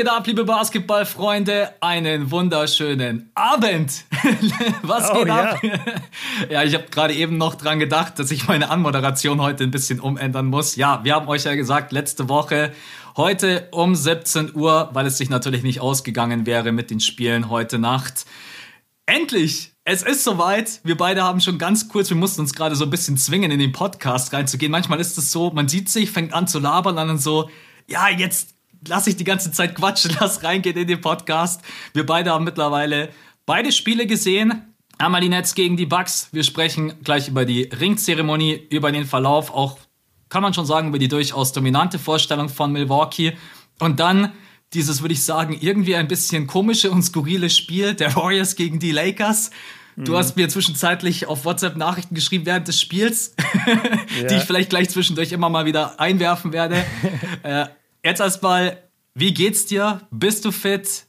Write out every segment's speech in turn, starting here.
Was geht ab, liebe Basketballfreunde? Einen wunderschönen Abend. Was geht oh, ab? Ja, ja ich habe gerade eben noch dran gedacht, dass ich meine Anmoderation heute ein bisschen umändern muss. Ja, wir haben euch ja gesagt, letzte Woche, heute um 17 Uhr, weil es sich natürlich nicht ausgegangen wäre mit den Spielen heute Nacht. Endlich! Es ist soweit. Wir beide haben schon ganz kurz, wir mussten uns gerade so ein bisschen zwingen, in den Podcast reinzugehen. Manchmal ist es so, man sieht sich, fängt an zu labern, dann so, ja, jetzt lass ich die ganze Zeit quatschen, lass reingehen in den Podcast. Wir beide haben mittlerweile beide Spiele gesehen. Einmal die Nets gegen die Bucks. Wir sprechen gleich über die Ringzeremonie, über den Verlauf, auch kann man schon sagen, über die durchaus dominante Vorstellung von Milwaukee. Und dann dieses, würde ich sagen, irgendwie ein bisschen komische und skurrile Spiel der Warriors gegen die Lakers. Du hast mir zwischenzeitlich auf WhatsApp Nachrichten geschrieben während des Spiels, ja. die ich vielleicht gleich zwischendurch immer mal wieder einwerfen werde. äh, Jetzt erstmal, wie geht's dir? Bist du fit?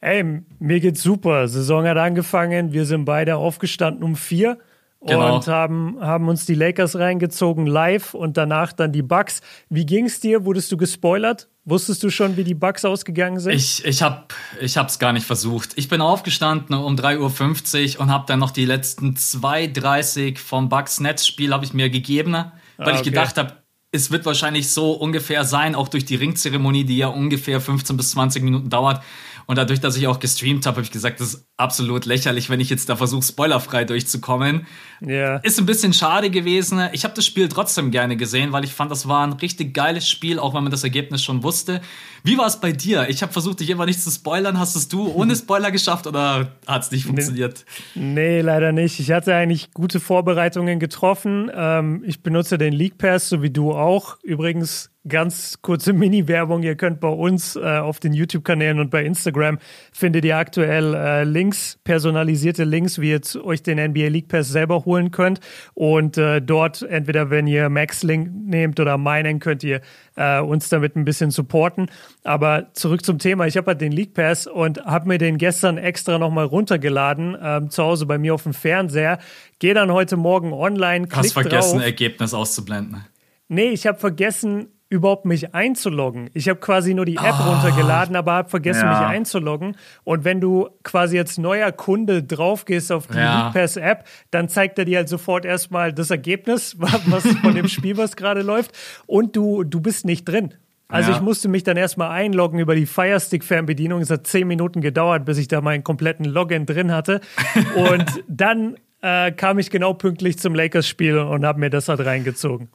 Ey, mir geht's super. Saison hat angefangen. Wir sind beide aufgestanden um vier genau. und haben, haben uns die Lakers reingezogen live und danach dann die Bucks. Wie ging's dir? Wurdest du gespoilert? Wusstest du schon, wie die Bucks ausgegangen sind? Ich, ich habe ich hab's gar nicht versucht. Ich bin aufgestanden um 3.50 Uhr und habe dann noch die letzten 2.30 vom Bucks-Netz-Spiel habe ich mir gegeben, weil ah, okay. ich gedacht habe, es wird wahrscheinlich so ungefähr sein, auch durch die Ringzeremonie, die ja ungefähr 15 bis 20 Minuten dauert. Und dadurch, dass ich auch gestreamt habe, habe ich gesagt, das ist absolut lächerlich, wenn ich jetzt da versuche, spoilerfrei durchzukommen. Ja. Ist ein bisschen schade gewesen. Ich habe das Spiel trotzdem gerne gesehen, weil ich fand, das war ein richtig geiles Spiel, auch wenn man das Ergebnis schon wusste. Wie war es bei dir? Ich habe versucht, dich immer nicht zu spoilern. Hast es du ohne Spoiler geschafft oder hat es nicht funktioniert? Nee, leider nicht. Ich hatte eigentlich gute Vorbereitungen getroffen. Ähm, ich benutze den League Pass, so wie du auch. Übrigens ganz kurze Mini-Werbung. Ihr könnt bei uns äh, auf den YouTube-Kanälen und bei Instagram findet ihr aktuell äh, Links, personalisierte Links, wie ihr euch den NBA League Pass selber holen könnt. Und äh, dort, entweder wenn ihr Max Link nehmt oder meinen, könnt ihr äh, uns damit ein bisschen supporten. Aber zurück zum Thema. Ich habe halt den League Pass und habe mir den gestern extra nochmal runtergeladen, ähm, zu Hause bei mir auf dem Fernseher. Gehe dann heute Morgen online. Hast vergessen, drauf. Ergebnis auszublenden. Nee, ich habe vergessen, überhaupt mich einzuloggen. Ich habe quasi nur die App oh, runtergeladen, aber habe vergessen, ja. mich einzuloggen. Und wenn du quasi als neuer Kunde draufgehst auf die ja. Pass App, dann zeigt er dir halt sofort erstmal das Ergebnis, was von dem Spiel, was gerade läuft. Und du, du bist nicht drin. Also ja. ich musste mich dann erstmal einloggen über die Firestick-Fernbedienung. Es hat zehn Minuten gedauert, bis ich da meinen kompletten Login drin hatte. Und dann äh, kam ich genau pünktlich zum Lakers-Spiel und habe mir das halt reingezogen.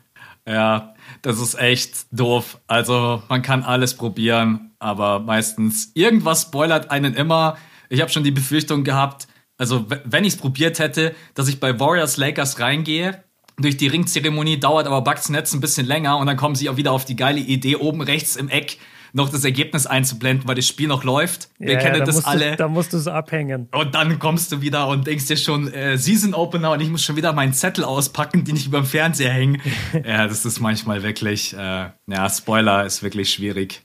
Ja, das ist echt doof. Also man kann alles probieren, aber meistens irgendwas spoilert einen immer. Ich habe schon die Befürchtung gehabt, also wenn ich es probiert hätte, dass ich bei Warriors Lakers reingehe, durch die Ringzeremonie dauert aber Bucks Netz ein bisschen länger und dann kommen sie auch wieder auf die geile Idee oben rechts im Eck noch das Ergebnis einzublenden, weil das Spiel noch läuft. Wir ja, kennen ja, da das alle. Du, da musst du es abhängen. Und dann kommst du wieder und denkst dir schon, äh, Season Opener und ich muss schon wieder meinen Zettel auspacken, den ich über dem Fernseher hänge. ja, das ist manchmal wirklich, äh, ja, Spoiler ist wirklich schwierig.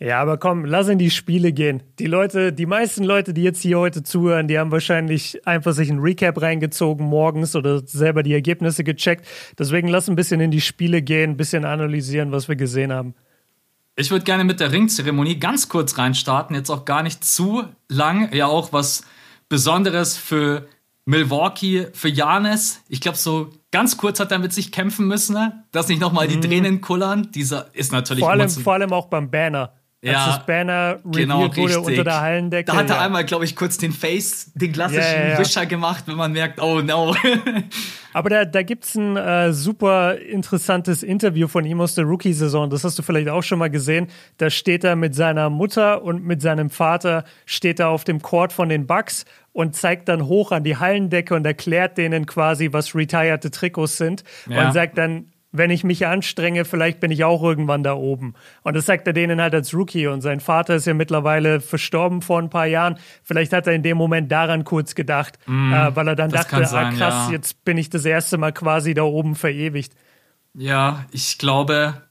Ja, aber komm, lass in die Spiele gehen. Die Leute, die meisten Leute, die jetzt hier heute zuhören, die haben wahrscheinlich einfach sich ein Recap reingezogen morgens oder selber die Ergebnisse gecheckt. Deswegen lass ein bisschen in die Spiele gehen, ein bisschen analysieren, was wir gesehen haben. Ich würde gerne mit der Ringzeremonie ganz kurz reinstarten, jetzt auch gar nicht zu lang. Ja, auch was Besonderes für Milwaukee, für Janis. Ich glaube, so ganz kurz hat er mit sich kämpfen müssen, ne? dass nicht nochmal die mhm. Tränen kullern. Dieser ist natürlich vor allem, vor allem auch beim Banner. Als ja, das Banner genau, wurde unter der Hallendecke. Da hat er ja. einmal, glaube ich, kurz den Face, den klassischen ja, ja, Wischer gemacht, wenn man merkt, oh no. Aber da, da gibt es ein äh, super interessantes Interview von ihm aus der Rookie-Saison. Das hast du vielleicht auch schon mal gesehen. Da steht er mit seiner Mutter und mit seinem Vater, steht er auf dem Court von den Bucks und zeigt dann hoch an die Hallendecke und erklärt denen quasi, was retired Trikots sind. Und sagt dann, wenn ich mich anstrenge, vielleicht bin ich auch irgendwann da oben. Und das sagt er denen halt als Rookie. Und sein Vater ist ja mittlerweile verstorben vor ein paar Jahren. Vielleicht hat er in dem Moment daran kurz gedacht, mm, äh, weil er dann dachte, ah, sein, ah, krass, ja. jetzt bin ich das erste Mal quasi da oben verewigt. Ja, ich glaube,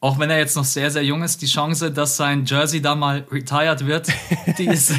auch wenn er jetzt noch sehr, sehr jung ist, die Chance, dass sein Jersey da mal retired wird, die ist.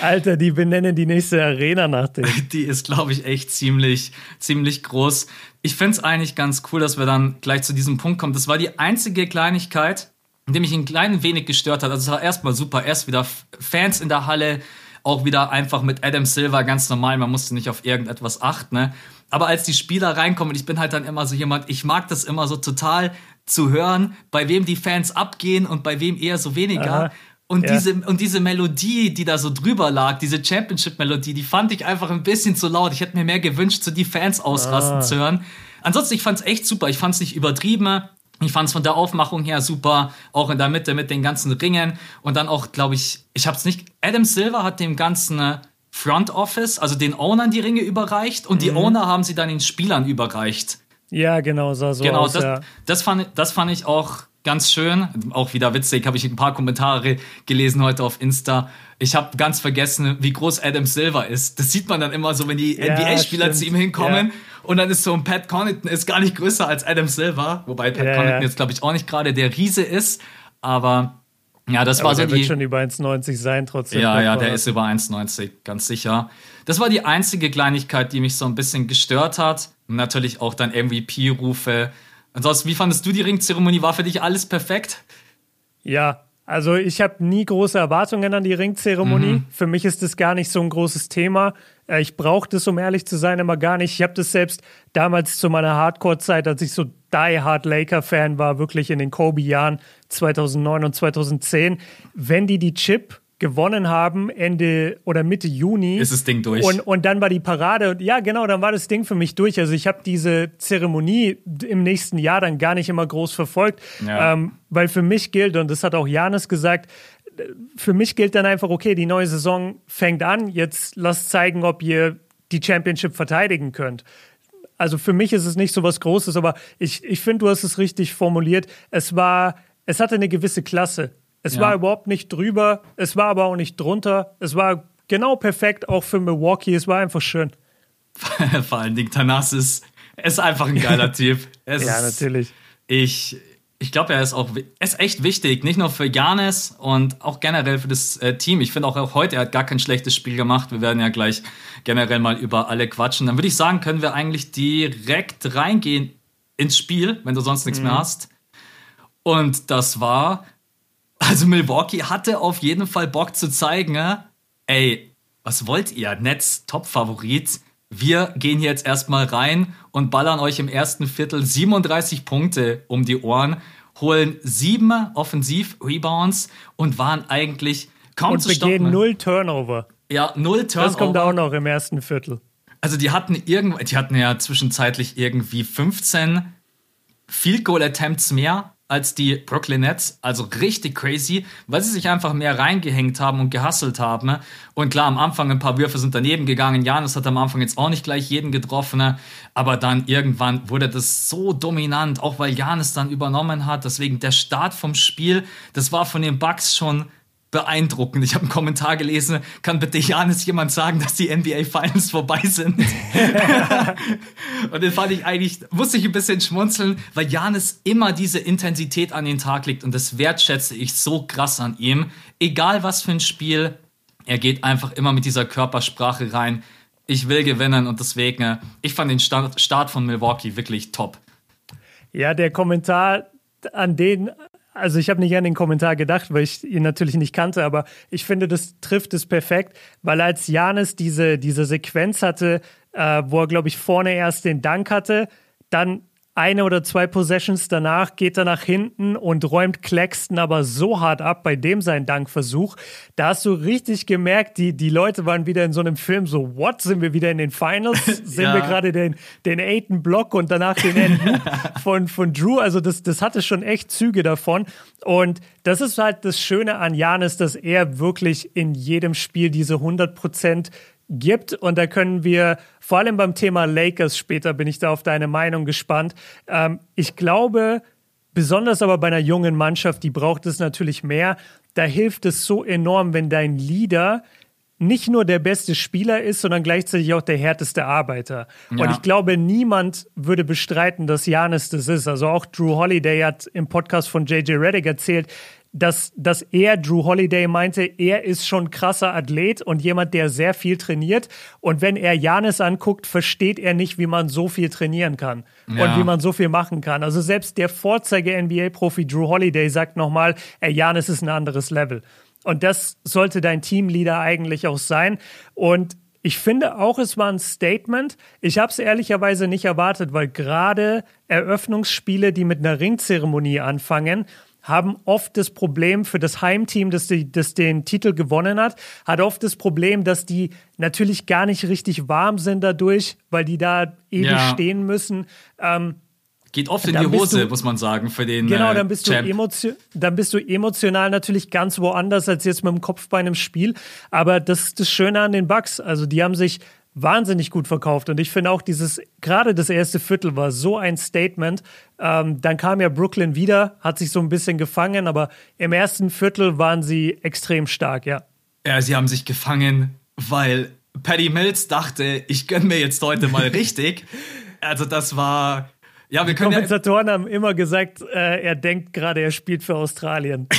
Alter, die benennen die nächste Arena nach dem. Die ist, glaube ich, echt ziemlich, ziemlich groß. Ich finde es eigentlich ganz cool, dass wir dann gleich zu diesem Punkt kommen. Das war die einzige Kleinigkeit, der mich ein klein wenig gestört hat. Also es war erstmal super, erst wieder Fans in der Halle, auch wieder einfach mit Adam Silver ganz normal, man musste nicht auf irgendetwas achten. Ne? Aber als die Spieler reinkommen, ich bin halt dann immer so jemand, ich mag das immer so total zu hören, bei wem die Fans abgehen und bei wem eher so weniger. Aha. Und, ja. diese, und diese Melodie, die da so drüber lag, diese Championship-Melodie, die fand ich einfach ein bisschen zu laut. Ich hätte mir mehr gewünscht, so die Fans ausrasten ah. zu hören. Ansonsten, ich fand's echt super. Ich fand's nicht übertrieben. Ich fand's von der Aufmachung her super, auch in der Mitte mit den ganzen Ringen und dann auch, glaube ich, ich hab's nicht. Adam Silver hat dem ganzen äh, Front Office, also den Ownern die Ringe überreicht und mhm. die Owner haben sie dann den Spielern überreicht. Ja, genau, sah so genau, aus. Genau, das, ja. das, fand, das fand ich auch ganz schön. Auch wieder witzig, habe ich ein paar Kommentare gelesen heute auf Insta. Ich habe ganz vergessen, wie groß Adam Silver ist. Das sieht man dann immer so, wenn die ja, NBA-Spieler zu ihm hinkommen. Ja. Und dann ist so ein Pat Connaughton ist gar nicht größer als Adam Silver. Wobei Pat ja, Connaughton jetzt, glaube ich, auch nicht gerade der Riese ist. Aber ja, das Aber war so der die. wird schon über 1,90 sein trotzdem. Ja, ja, der ist über 1,90, ganz sicher. Das war die einzige Kleinigkeit, die mich so ein bisschen gestört hat. Und natürlich auch dann MVP-Rufe Ansonsten, wie fandest du die Ringzeremonie? War für dich alles perfekt? Ja, also ich habe nie große Erwartungen an die Ringzeremonie. Mhm. Für mich ist das gar nicht so ein großes Thema. Äh, ich brauche das, um ehrlich zu sein, immer gar nicht. Ich habe das selbst damals zu meiner Hardcore-Zeit, als ich so Die Hard Laker-Fan war, wirklich in den Kobe-Jahren 2009 und 2010. Wenn die die Chip gewonnen haben, Ende oder Mitte Juni. Ist das Ding durch. Und, und dann war die Parade. Ja, genau, dann war das Ding für mich durch. Also ich habe diese Zeremonie im nächsten Jahr dann gar nicht immer groß verfolgt, ja. ähm, weil für mich gilt, und das hat auch Janis gesagt, für mich gilt dann einfach, okay, die neue Saison fängt an, jetzt lasst zeigen, ob ihr die Championship verteidigen könnt. Also für mich ist es nicht so was Großes, aber ich, ich finde, du hast es richtig formuliert. Es war, es hatte eine gewisse Klasse. Es ja. war überhaupt nicht drüber, es war aber auch nicht drunter. Es war genau perfekt, auch für Milwaukee. Es war einfach schön. Vor allen Dingen Tanas ist, ist einfach ein geiler Typ. Es ja, natürlich. Ich, ich glaube, er ist auch ist echt wichtig, nicht nur für Janis und auch generell für das äh, Team. Ich finde auch, auch heute, er hat gar kein schlechtes Spiel gemacht. Wir werden ja gleich generell mal über alle quatschen. Dann würde ich sagen, können wir eigentlich direkt reingehen ins Spiel, wenn du sonst nichts mhm. mehr hast. Und das war also Milwaukee hatte auf jeden Fall Bock zu zeigen, ey, was wollt ihr? Netz Top-Favorit. Wir gehen hier jetzt erstmal rein und ballern euch im ersten Viertel 37 Punkte um die Ohren, holen sieben Offensiv-Rebounds und waren eigentlich kaum und zu stoppen. Und begehen null Turnover. Ja, null Turnover. Das kommt auch noch im ersten Viertel. Also die hatten irgend, die hatten ja zwischenzeitlich irgendwie 15 Field Goal Attempts mehr als die Brooklyn Nets. Also richtig crazy, weil sie sich einfach mehr reingehängt haben und gehasselt haben. Und klar, am Anfang ein paar Würfe sind daneben gegangen. Janis hat am Anfang jetzt auch nicht gleich jeden getroffen. Aber dann irgendwann wurde das so dominant, auch weil Janis dann übernommen hat. Deswegen der Start vom Spiel, das war von den Bucks schon beeindruckend. Ich habe einen Kommentar gelesen, kann bitte Janis jemand sagen, dass die NBA Finals vorbei sind? und den fand ich eigentlich, musste ich ein bisschen schmunzeln, weil Janis immer diese Intensität an den Tag legt und das wertschätze ich so krass an ihm. Egal was für ein Spiel, er geht einfach immer mit dieser Körpersprache rein. Ich will gewinnen und deswegen, ich fand den Start von Milwaukee wirklich top. Ja, der Kommentar an den also ich habe nicht an den Kommentar gedacht, weil ich ihn natürlich nicht kannte, aber ich finde, das trifft es perfekt, weil als Janis diese, diese Sequenz hatte, äh, wo er, glaube ich, vorne erst den Dank hatte, dann eine oder zwei Possessions danach geht er nach hinten und räumt Claxton aber so hart ab bei dem sein Dankversuch. Da hast du richtig gemerkt, die, die Leute waren wieder in so einem Film so, what, sind wir wieder in den Finals? Sind ja. wir gerade den, den Aiden Block und danach den End von, von Drew? Also das, das hatte schon echt Züge davon. Und das ist halt das Schöne an Janis, dass er wirklich in jedem Spiel diese 100 Prozent gibt. Und da können wir, vor allem beim Thema Lakers später, bin ich da auf deine Meinung gespannt. Ähm, ich glaube, besonders aber bei einer jungen Mannschaft, die braucht es natürlich mehr. Da hilft es so enorm, wenn dein Leader nicht nur der beste Spieler ist, sondern gleichzeitig auch der härteste Arbeiter. Ja. Und ich glaube, niemand würde bestreiten, dass Janis das ist. Also auch Drew Holiday hat im Podcast von JJ Reddick erzählt, dass, dass er, Drew Holiday, meinte, er ist schon krasser Athlet und jemand, der sehr viel trainiert. Und wenn er Janis anguckt, versteht er nicht, wie man so viel trainieren kann ja. und wie man so viel machen kann. Also selbst der Vorzeige-NBA-Profi Drew Holiday sagt nochmal, ey, Janis ist ein anderes Level. Und das sollte dein Teamleader eigentlich auch sein. Und ich finde auch, es war ein Statement. Ich habe es ehrlicherweise nicht erwartet, weil gerade Eröffnungsspiele, die mit einer Ringzeremonie anfangen, haben oft das Problem für das Heimteam, das, die, das den Titel gewonnen hat, hat oft das Problem, dass die natürlich gar nicht richtig warm sind dadurch, weil die da ewig ja. stehen müssen. Ähm, Geht oft in die Hose, du, muss man sagen, für den Genau, dann bist, äh, du dann bist du emotional natürlich ganz woanders als jetzt mit dem Kopf bei einem Spiel. Aber das ist das Schöne an den Bugs. Also die haben sich wahnsinnig gut verkauft. Und ich finde auch dieses, gerade das erste Viertel war so ein Statement. Ähm, dann kam ja Brooklyn wieder, hat sich so ein bisschen gefangen, aber im ersten Viertel waren sie extrem stark, ja. Ja, sie haben sich gefangen, weil Paddy Mills dachte, ich gönne mir jetzt heute mal richtig. also das war. Ja, wir können Die Kommentatoren ja haben immer gesagt, äh, er denkt gerade, er spielt für Australien.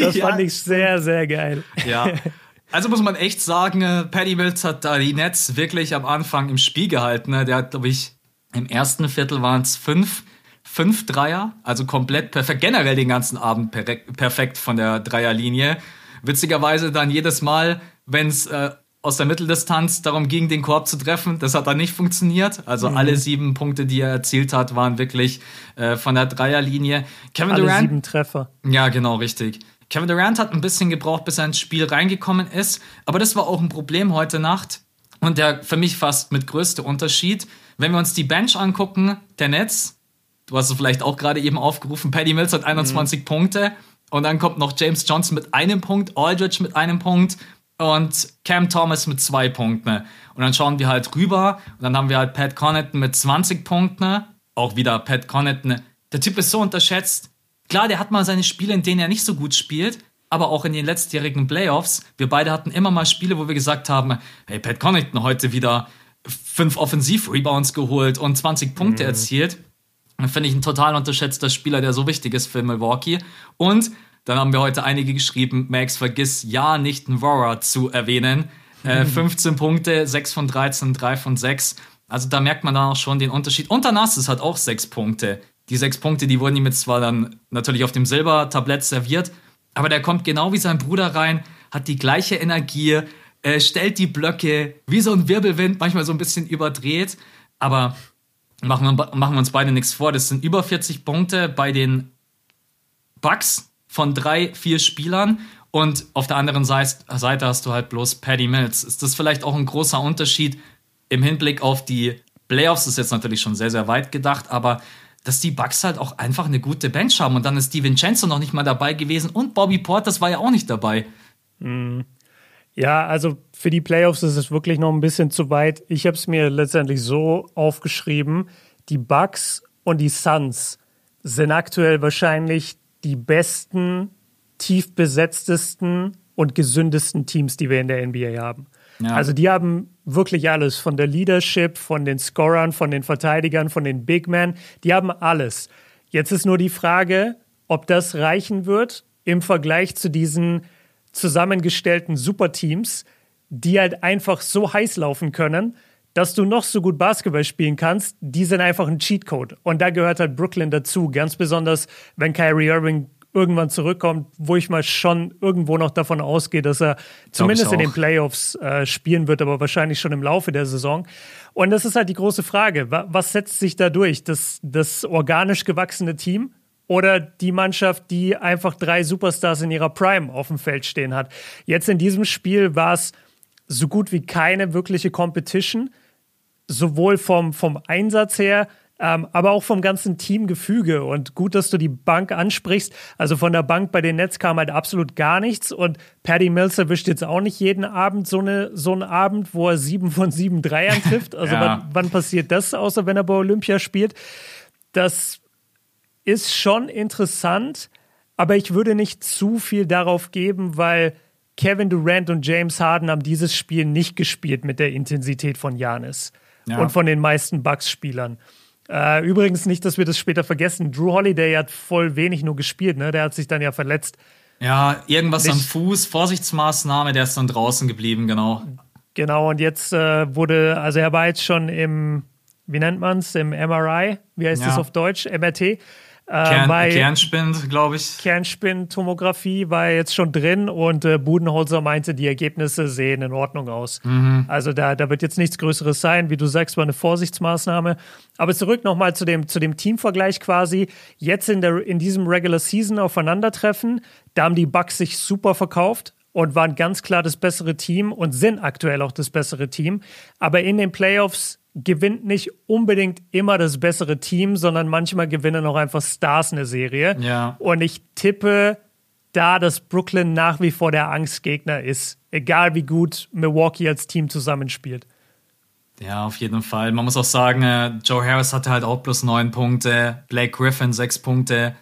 Das ja. fand ich sehr, sehr geil. Ja. Also muss man echt sagen, äh, Paddy Mills hat da die Nets wirklich am Anfang im Spiel gehalten. Ne? Der hat, glaube ich, im ersten Viertel waren es fünf, fünf Dreier, also komplett perfekt. Generell den ganzen Abend perfekt von der Dreierlinie. Witzigerweise dann jedes Mal, wenn es äh, aus der Mitteldistanz darum ging, den Korb zu treffen. Das hat dann nicht funktioniert. Also mhm. alle sieben Punkte, die er erzielt hat, waren wirklich äh, von der Dreierlinie. Kevin alle Durant. Sieben Treffer. Ja, genau, richtig. Kevin Durant hat ein bisschen gebraucht, bis er ins Spiel reingekommen ist. Aber das war auch ein Problem heute Nacht. Und der für mich fast mit größte Unterschied. Wenn wir uns die Bench angucken, der Netz, du hast es vielleicht auch gerade eben aufgerufen, Paddy Mills hat 21 mhm. Punkte. Und dann kommt noch James Johnson mit einem Punkt, Aldridge mit einem Punkt und Cam Thomas mit zwei Punkten. Und dann schauen wir halt rüber und dann haben wir halt Pat Connaughton mit 20 Punkten. Auch wieder Pat Connaughton. Der Typ ist so unterschätzt. Klar, der hat mal seine Spiele, in denen er nicht so gut spielt, aber auch in den letztjährigen Playoffs. Wir beide hatten immer mal Spiele, wo wir gesagt haben, hey, Pat Connaughton heute wieder fünf Offensiv-Rebounds geholt und 20 Punkte mhm. erzielt. Finde ich ein total unterschätzter Spieler, der so wichtig ist für Milwaukee. Und dann haben wir heute einige geschrieben, Max, vergiss ja nicht Nvora zu erwähnen. Äh, 15 Punkte, 6 von 13, 3 von 6. Also da merkt man dann auch schon den Unterschied. Und Thanasis hat auch 6 Punkte. Die sechs Punkte, die wurden ihm jetzt zwar dann natürlich auf dem Silbertablett serviert, aber der kommt genau wie sein Bruder rein, hat die gleiche Energie, äh, stellt die Blöcke wie so ein Wirbelwind, manchmal so ein bisschen überdreht, aber machen wir, machen wir uns beide nichts vor. Das sind über 40 Punkte bei den Bucks von drei, vier Spielern und auf der anderen Seite hast du halt bloß Paddy Mills. Ist das vielleicht auch ein großer Unterschied im Hinblick auf die Playoffs? Das ist jetzt natürlich schon sehr, sehr weit gedacht, aber dass die Bucks halt auch einfach eine gute Bench haben. Und dann ist Vincenzo noch nicht mal dabei gewesen und Bobby Portis war ja auch nicht dabei. Mhm. Ja, also für die Playoffs ist es wirklich noch ein bisschen zu weit. Ich habe es mir letztendlich so aufgeschrieben, die Bucks und die Suns sind aktuell wahrscheinlich die besten, tief besetztesten und gesündesten Teams, die wir in der NBA haben. Ja. Also die haben wirklich alles, von der Leadership, von den Scorern, von den Verteidigern, von den Big Men, die haben alles. Jetzt ist nur die Frage, ob das reichen wird im Vergleich zu diesen zusammengestellten Superteams, die halt einfach so heiß laufen können, dass du noch so gut Basketball spielen kannst, die sind einfach ein Cheatcode. Und da gehört halt Brooklyn dazu, ganz besonders, wenn Kyrie Irving irgendwann zurückkommt, wo ich mal schon irgendwo noch davon ausgehe, dass er zumindest in den Playoffs äh, spielen wird, aber wahrscheinlich schon im Laufe der Saison. Und das ist halt die große Frage. Was setzt sich da durch? Das, das organisch gewachsene Team oder die Mannschaft, die einfach drei Superstars in ihrer Prime auf dem Feld stehen hat? Jetzt in diesem Spiel war es so gut wie keine wirkliche Competition, sowohl vom, vom Einsatz her, ähm, aber auch vom ganzen Teamgefüge. Und gut, dass du die Bank ansprichst. Also von der Bank bei den Nets kam halt absolut gar nichts. Und Paddy Mills erwischt jetzt auch nicht jeden Abend so, eine, so einen Abend, wo er sieben von sieben Dreiern trifft. Also ja. wann, wann passiert das, außer wenn er bei Olympia spielt? Das ist schon interessant, aber ich würde nicht zu viel darauf geben, weil Kevin Durant und James Harden haben dieses Spiel nicht gespielt mit der Intensität von Janis ja. und von den meisten Bucks-Spielern. Äh, übrigens nicht, dass wir das später vergessen. Drew Holiday hat voll wenig nur gespielt, ne? Der hat sich dann ja verletzt. Ja, irgendwas Nicht. am Fuß, Vorsichtsmaßnahme, der ist dann draußen geblieben, genau. Genau, und jetzt äh, wurde, also er war jetzt schon im, wie nennt man es, im MRI, wie heißt ja. das auf Deutsch, MRT. Kern, äh, Kernspind, glaube ich. Kernspintomographie war jetzt schon drin und äh, Budenholzer meinte, die Ergebnisse sehen in Ordnung aus. Mhm. Also da, da wird jetzt nichts Größeres sein. Wie du sagst, war eine Vorsichtsmaßnahme. Aber zurück nochmal zu dem, zu dem Teamvergleich quasi. Jetzt in, der, in diesem Regular Season aufeinandertreffen, da haben die Bucks sich super verkauft und waren ganz klar das bessere Team und sind aktuell auch das bessere Team. Aber in den Playoffs gewinnt nicht unbedingt immer das bessere Team, sondern manchmal gewinnen auch einfach Stars eine Serie. Ja. Und ich tippe da, dass Brooklyn nach wie vor der Angstgegner ist, egal wie gut Milwaukee als Team zusammenspielt. Ja, auf jeden Fall. Man muss auch sagen, äh, Joe Harris hatte halt auch plus neun Punkte, Blake Griffin sechs Punkte.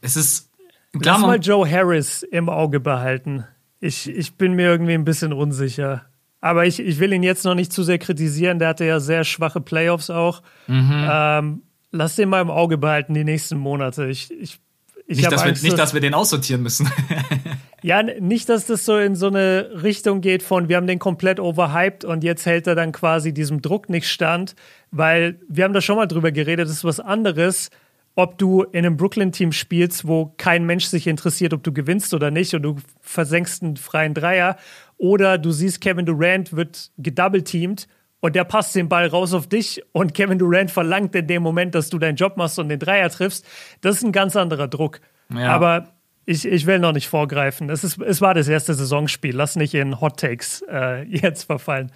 Es ist klar, Lass mal Joe Harris im Auge behalten. Ich, ich bin mir irgendwie ein bisschen unsicher. Aber ich, ich will ihn jetzt noch nicht zu sehr kritisieren. Der hatte ja sehr schwache Playoffs auch. Mhm. Ähm, lass den mal im Auge behalten die nächsten Monate. Ich, ich, ich nicht, dass Angst, wir, nicht, dass wir den aussortieren müssen. ja, nicht, dass das so in so eine Richtung geht von, wir haben den komplett overhyped und jetzt hält er dann quasi diesem Druck nicht stand, weil wir haben da schon mal drüber geredet, das ist was anderes, ob du in einem Brooklyn-Team spielst, wo kein Mensch sich interessiert, ob du gewinnst oder nicht und du versenkst einen freien Dreier oder du siehst, Kevin Durant wird gedoubleteamt und der passt den Ball raus auf dich und Kevin Durant verlangt in dem Moment, dass du deinen Job machst und den Dreier triffst. Das ist ein ganz anderer Druck. Ja. Aber ich, ich will noch nicht vorgreifen. Es, ist, es war das erste Saisonspiel. Lass nicht in Hot Takes äh, jetzt verfallen.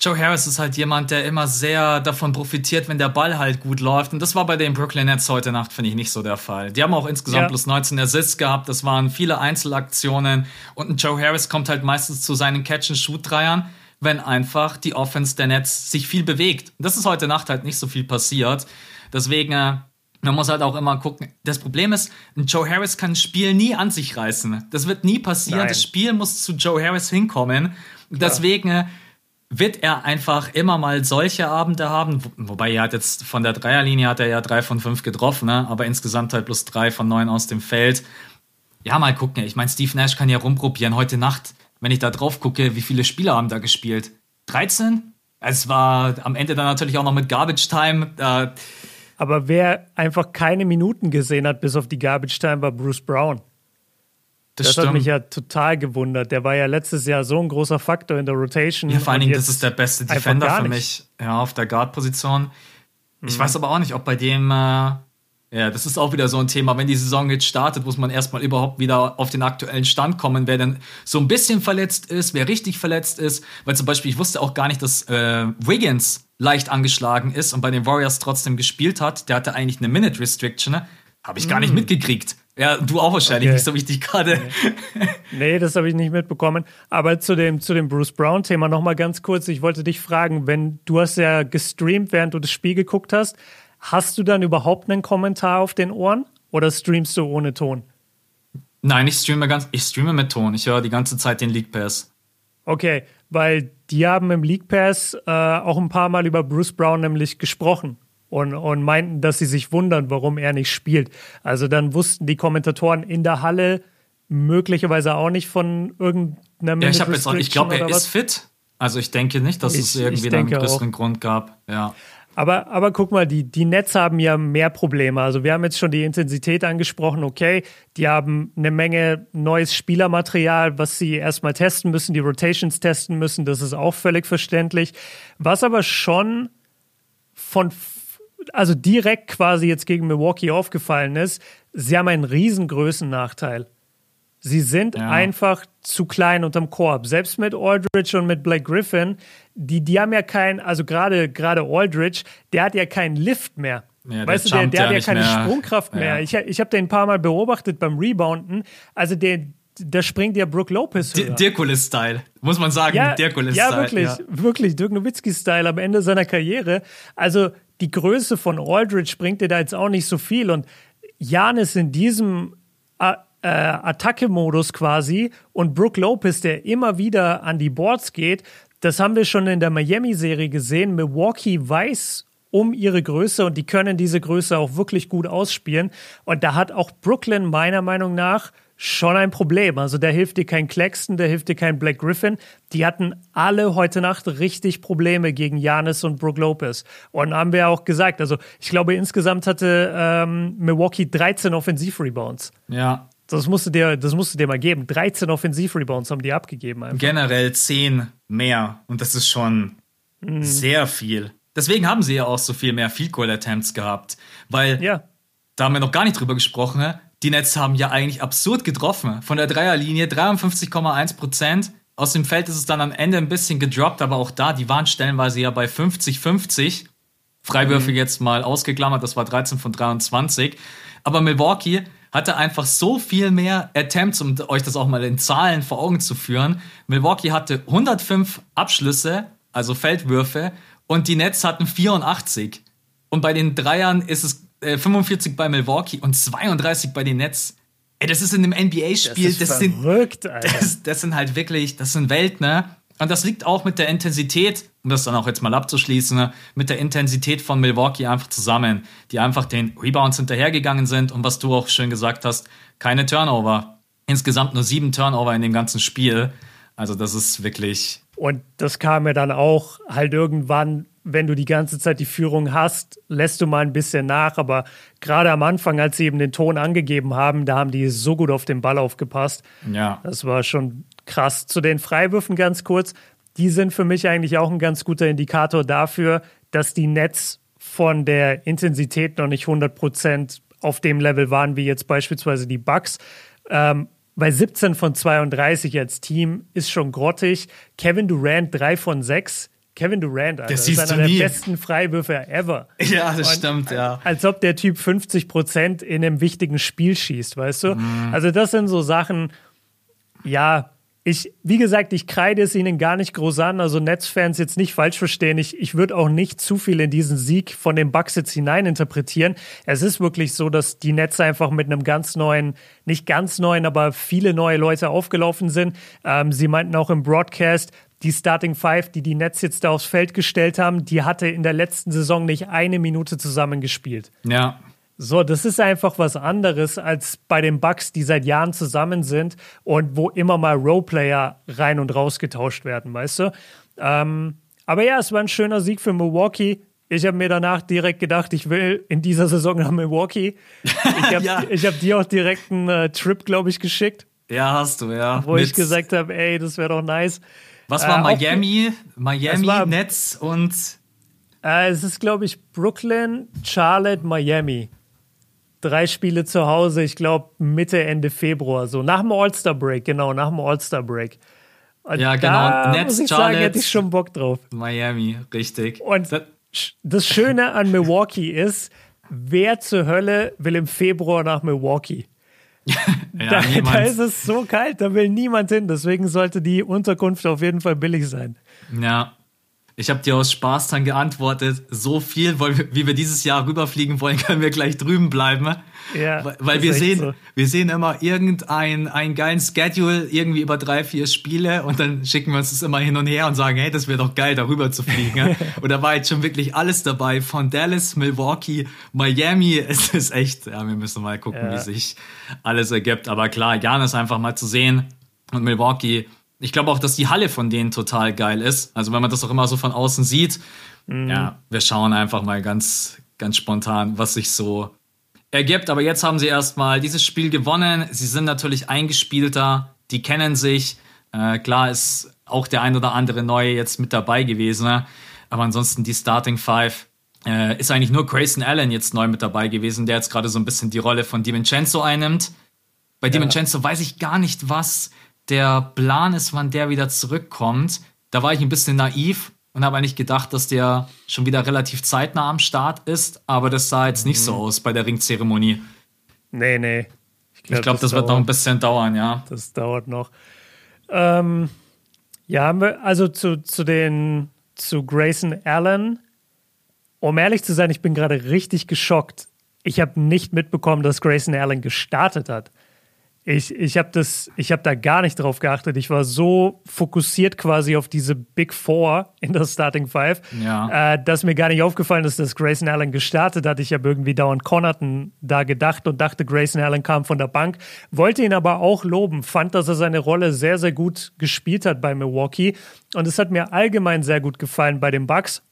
Joe Harris ist halt jemand, der immer sehr davon profitiert, wenn der Ball halt gut läuft. Und das war bei den Brooklyn Nets heute Nacht, finde ich, nicht so der Fall. Die haben auch insgesamt ja. plus 19 Assists gehabt. Das waren viele Einzelaktionen. Und ein Joe Harris kommt halt meistens zu seinen Catch-and-Shoot-Dreiern, wenn einfach die Offense der Nets sich viel bewegt. Und das ist heute Nacht halt nicht so viel passiert. Deswegen, äh, man muss halt auch immer gucken. Das Problem ist, ein Joe Harris kann ein Spiel nie an sich reißen. Das wird nie passieren. Nein. Das Spiel muss zu Joe Harris hinkommen. Deswegen, ja wird er einfach immer mal solche Abende haben, wobei er hat jetzt von der Dreierlinie hat er ja drei von fünf getroffen, ne? aber insgesamt halt plus drei von neun aus dem Feld. Ja, mal gucken. Ich meine, Steve Nash kann ja rumprobieren. Heute Nacht, wenn ich da drauf gucke, wie viele Spieler haben da gespielt? 13? Es war am Ende dann natürlich auch noch mit Garbage Time. Äh, aber wer einfach keine Minuten gesehen hat, bis auf die Garbage Time, war Bruce Brown. Das, das hat mich ja total gewundert. Der war ja letztes Jahr so ein großer Faktor in der Rotation. Ja, vor allen Dingen, das ist der beste Defender für mich. Ja, auf der Guard-Position. Ich mhm. weiß aber auch nicht, ob bei dem, äh, ja, das ist auch wieder so ein Thema. Wenn die Saison jetzt startet, muss man erstmal überhaupt wieder auf den aktuellen Stand kommen, wer denn so ein bisschen verletzt ist, wer richtig verletzt ist. Weil zum Beispiel, ich wusste auch gar nicht, dass äh, Wiggins leicht angeschlagen ist und bei den Warriors trotzdem gespielt hat. Der hatte eigentlich eine Minute Restriction. Ne? Habe ich gar nicht mhm. mitgekriegt. Ja, du auch wahrscheinlich okay. nicht, so wie ich dich gerade. Nee, nee das habe ich nicht mitbekommen. Aber zu dem, zu dem Bruce Brown-Thema nochmal ganz kurz. Ich wollte dich fragen, wenn du hast ja gestreamt, während du das Spiel geguckt hast, hast du dann überhaupt einen Kommentar auf den Ohren oder streamst du ohne Ton? Nein, ich streame ganz, ich streame mit Ton. Ich höre die ganze Zeit den League Pass. Okay, weil die haben im League Pass äh, auch ein paar Mal über Bruce Brown nämlich gesprochen und, und meinten, dass sie sich wundern, warum er nicht spielt. Also dann wussten die Kommentatoren in der Halle möglicherweise auch nicht von irgendeiner Ja, ich habe jetzt auch, ich glaube, er ist fit. Also ich denke nicht, dass ich, es irgendwie einen größeren auch. Grund gab. Ja. Aber, aber guck mal, die, die Nets haben ja mehr Probleme. Also wir haben jetzt schon die Intensität angesprochen, okay, die haben eine Menge neues Spielermaterial, was sie erstmal testen müssen, die Rotations testen müssen, das ist auch völlig verständlich. Was aber schon von also direkt quasi jetzt gegen Milwaukee aufgefallen ist, sie haben einen riesen Größennachteil. Sie sind ja. einfach zu klein unterm Korb. Selbst mit Aldridge und mit Blake Griffin, die, die haben ja keinen, also gerade gerade Aldridge, der hat ja keinen Lift mehr. Ja, weißt du, der, der hat ja keine mehr. Sprungkraft mehr. Ja. Ich, ich habe den ein paar Mal beobachtet beim Rebounden. Also der, da springt ja Brooke Lopez. Dirkulis-Style, muss man sagen. Ja, Dirkulis-Style. Ja, wirklich, ja. wirklich. Dirk Nowitzki-Style am Ende seiner Karriere. Also die Größe von Aldridge bringt dir da jetzt auch nicht so viel. Und Janis in diesem äh, Attacke-Modus quasi und Brooke Lopez, der immer wieder an die Boards geht, das haben wir schon in der Miami-Serie gesehen. Milwaukee weiß um ihre Größe und die können diese Größe auch wirklich gut ausspielen. Und da hat auch Brooklyn meiner Meinung nach schon ein Problem. Also da hilft dir kein Claxton, da hilft dir kein Black Griffin. Die hatten alle heute Nacht richtig Probleme gegen Janis und Brook Lopez. Und haben wir auch gesagt, also ich glaube insgesamt hatte ähm, Milwaukee 13 Offensiv-Rebounds. Ja. Das musst, du dir, das musst du dir mal geben. 13 Offensiv-Rebounds haben die abgegeben. Einfach. Generell 10 mehr. Und das ist schon mhm. sehr viel. Deswegen haben sie ja auch so viel mehr Field Goal Attempts gehabt. Weil, ja. da haben wir noch gar nicht drüber gesprochen, die Nets haben ja eigentlich absurd getroffen. Von der Dreierlinie 53,1 Prozent. Aus dem Feld ist es dann am Ende ein bisschen gedroppt, aber auch da, die waren stellenweise ja bei 50-50. Freiwürfe mhm. jetzt mal ausgeklammert, das war 13 von 23. Aber Milwaukee hatte einfach so viel mehr Attempts, um euch das auch mal in Zahlen vor Augen zu führen. Milwaukee hatte 105 Abschlüsse, also Feldwürfe, und die Nets hatten 84. Und bei den Dreiern ist es 45 äh, bei Milwaukee und 32 bei den Nets. Ey, das ist in einem NBA-Spiel. Das, das, verrückt, sind, das, das, sind halt wirklich, das sind Welt, ne? Und das liegt auch mit der Intensität, um das dann auch jetzt mal abzuschließen, ne? mit der Intensität von Milwaukee einfach zusammen, die einfach den Rebounds hinterhergegangen sind und was du auch schön gesagt hast, keine Turnover. Insgesamt nur sieben Turnover in dem ganzen Spiel. Also das ist wirklich. Und das kam ja dann auch halt irgendwann wenn du die ganze Zeit die Führung hast, lässt du mal ein bisschen nach. Aber gerade am Anfang, als sie eben den Ton angegeben haben, da haben die so gut auf den Ball aufgepasst. Ja. Das war schon krass. Zu den Freiwürfen ganz kurz. Die sind für mich eigentlich auch ein ganz guter Indikator dafür, dass die Nets von der Intensität noch nicht 100 Prozent auf dem Level waren, wie jetzt beispielsweise die Bucks. Ähm, bei 17 von 32 als Team ist schon grottig. Kevin Durant 3 von 6 Kevin Durant, Alter. Das, das ist einer der besten Freiwürfe ever. Ja, das Und stimmt, ja. Als ob der Typ 50 Prozent in einem wichtigen Spiel schießt, weißt du? Mhm. Also das sind so Sachen, ja, ich, wie gesagt, ich kreide es ihnen gar nicht groß an. Also Netzfans jetzt nicht falsch verstehen. Ich, ich würde auch nicht zu viel in diesen Sieg von den Bucks jetzt hineininterpretieren. Es ist wirklich so, dass die Netz einfach mit einem ganz neuen, nicht ganz neuen, aber viele neue Leute aufgelaufen sind. Ähm, sie meinten auch im Broadcast, die Starting Five, die die Nets jetzt da aufs Feld gestellt haben, die hatte in der letzten Saison nicht eine Minute zusammengespielt. Ja. So, das ist einfach was anderes als bei den Bucks, die seit Jahren zusammen sind und wo immer mal Roleplayer rein und raus getauscht werden, weißt du? Ähm, aber ja, es war ein schöner Sieg für Milwaukee. Ich habe mir danach direkt gedacht, ich will in dieser Saison nach Milwaukee. Ich habe ja. hab dir auch direkt einen äh, Trip, glaube ich, geschickt. Ja, hast du, ja. Wo Mit ich gesagt habe, ey, das wäre doch nice. Was war äh, Miami? Miami, war, Nets und. Äh, es ist, glaube ich, Brooklyn, Charlotte, Miami. Drei Spiele zu Hause, ich glaube Mitte, Ende Februar, so nach dem All-Star-Break, genau, nach dem All-Star-Break. Ja, genau. Da, Nets, muss ich Charlotte, sagen, hätte ich schon Bock drauf. Miami, richtig. Und das, das Schöne an Milwaukee ist, wer zur Hölle will im Februar nach Milwaukee? ja, da, da, ist es so kalt, da will niemand hin. Deswegen sollte die Unterkunft auf jeden Fall billig sein. Ja. Ich habe dir aus Spaß dann geantwortet, so viel, wie wir dieses Jahr rüberfliegen wollen, können wir gleich drüben bleiben. Ja, weil, weil wir sehen, so. wir sehen immer irgendeinen einen geilen Schedule, irgendwie über drei, vier Spiele und dann schicken wir uns das immer hin und her und sagen, hey, das wäre doch geil, darüber zu fliegen. und da war jetzt schon wirklich alles dabei, von Dallas, Milwaukee, Miami. Es ist echt, ja, wir müssen mal gucken, ja. wie sich alles ergibt. Aber klar, Jan ist einfach mal zu sehen und Milwaukee ich glaube auch, dass die Halle von denen total geil ist. Also wenn man das auch immer so von außen sieht, mhm. ja, wir schauen einfach mal ganz, ganz spontan, was sich so ergibt. Aber jetzt haben sie erstmal dieses Spiel gewonnen. Sie sind natürlich eingespielter, die kennen sich. Äh, klar ist auch der ein oder andere Neue jetzt mit dabei gewesen. Ne? Aber ansonsten die Starting Five äh, ist eigentlich nur Grayson Allen jetzt neu mit dabei gewesen, der jetzt gerade so ein bisschen die Rolle von DiVincenzo einnimmt. Bei ja. DiVincenzo weiß ich gar nicht, was der Plan ist, wann der wieder zurückkommt. Da war ich ein bisschen naiv und habe eigentlich gedacht, dass der schon wieder relativ zeitnah am Start ist, aber das sah jetzt nicht mhm. so aus bei der Ringzeremonie. Nee, nee. Ich glaube, glaub, das, das wird noch ein bisschen dauern, ja. Das dauert noch. Ähm, ja, also zu, zu den zu Grayson Allen. Um ehrlich zu sein, ich bin gerade richtig geschockt. Ich habe nicht mitbekommen, dass Grayson Allen gestartet hat. Ich, ich habe das, ich habe da gar nicht drauf geachtet. Ich war so fokussiert quasi auf diese Big Four in der Starting Five, ja. äh, dass mir gar nicht aufgefallen ist, dass Grayson Allen gestartet hat. Ich habe irgendwie dauernd Connaughton da gedacht und dachte, Grayson Allen kam von der Bank. Wollte ihn aber auch loben, fand, dass er seine Rolle sehr, sehr gut gespielt hat bei Milwaukee. Und es hat mir allgemein sehr gut gefallen bei den Bucks.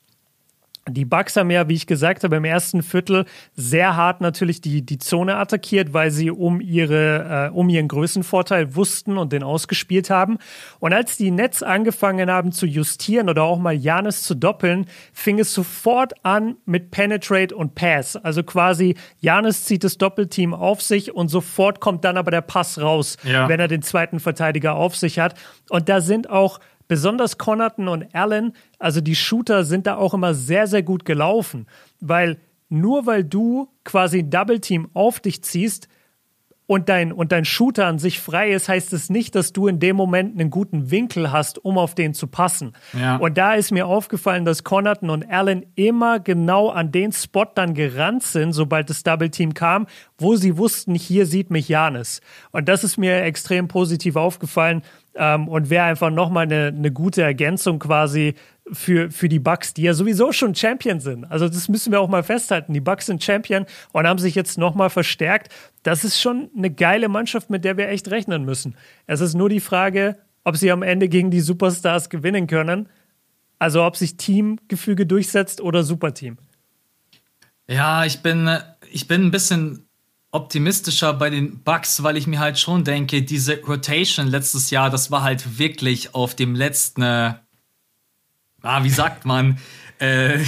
Die Bucks haben ja, wie ich gesagt habe, im ersten Viertel sehr hart natürlich die, die Zone attackiert, weil sie um, ihre, äh, um ihren Größenvorteil wussten und den ausgespielt haben. Und als die Nets angefangen haben zu justieren oder auch mal Janis zu doppeln, fing es sofort an mit Penetrate und Pass. Also quasi Janis zieht das Doppelteam auf sich und sofort kommt dann aber der Pass raus, ja. wenn er den zweiten Verteidiger auf sich hat. Und da sind auch besonders Connaughton und Allen, also die Shooter sind da auch immer sehr, sehr gut gelaufen, weil nur weil du quasi ein Double Team auf dich ziehst, und dein, und dein Shooter an sich frei ist, heißt es nicht, dass du in dem Moment einen guten Winkel hast, um auf den zu passen. Ja. Und da ist mir aufgefallen, dass Connaughton und Allen immer genau an den Spot dann gerannt sind, sobald das Double Team kam, wo sie wussten, hier sieht mich Janis. Und das ist mir extrem positiv aufgefallen ähm, und wäre einfach nochmal eine, eine gute Ergänzung quasi für, für die Bucks, die ja sowieso schon Champion sind. Also das müssen wir auch mal festhalten. Die Bucks sind Champion und haben sich jetzt nochmal verstärkt. Das ist schon eine geile Mannschaft, mit der wir echt rechnen müssen. Es ist nur die Frage, ob sie am Ende gegen die Superstars gewinnen können. Also ob sich Teamgefüge durchsetzt oder Superteam. Ja, ich bin, ich bin ein bisschen optimistischer bei den Bucks, weil ich mir halt schon denke, diese Rotation letztes Jahr, das war halt wirklich auf dem letzten ah, wie sagt man, äh,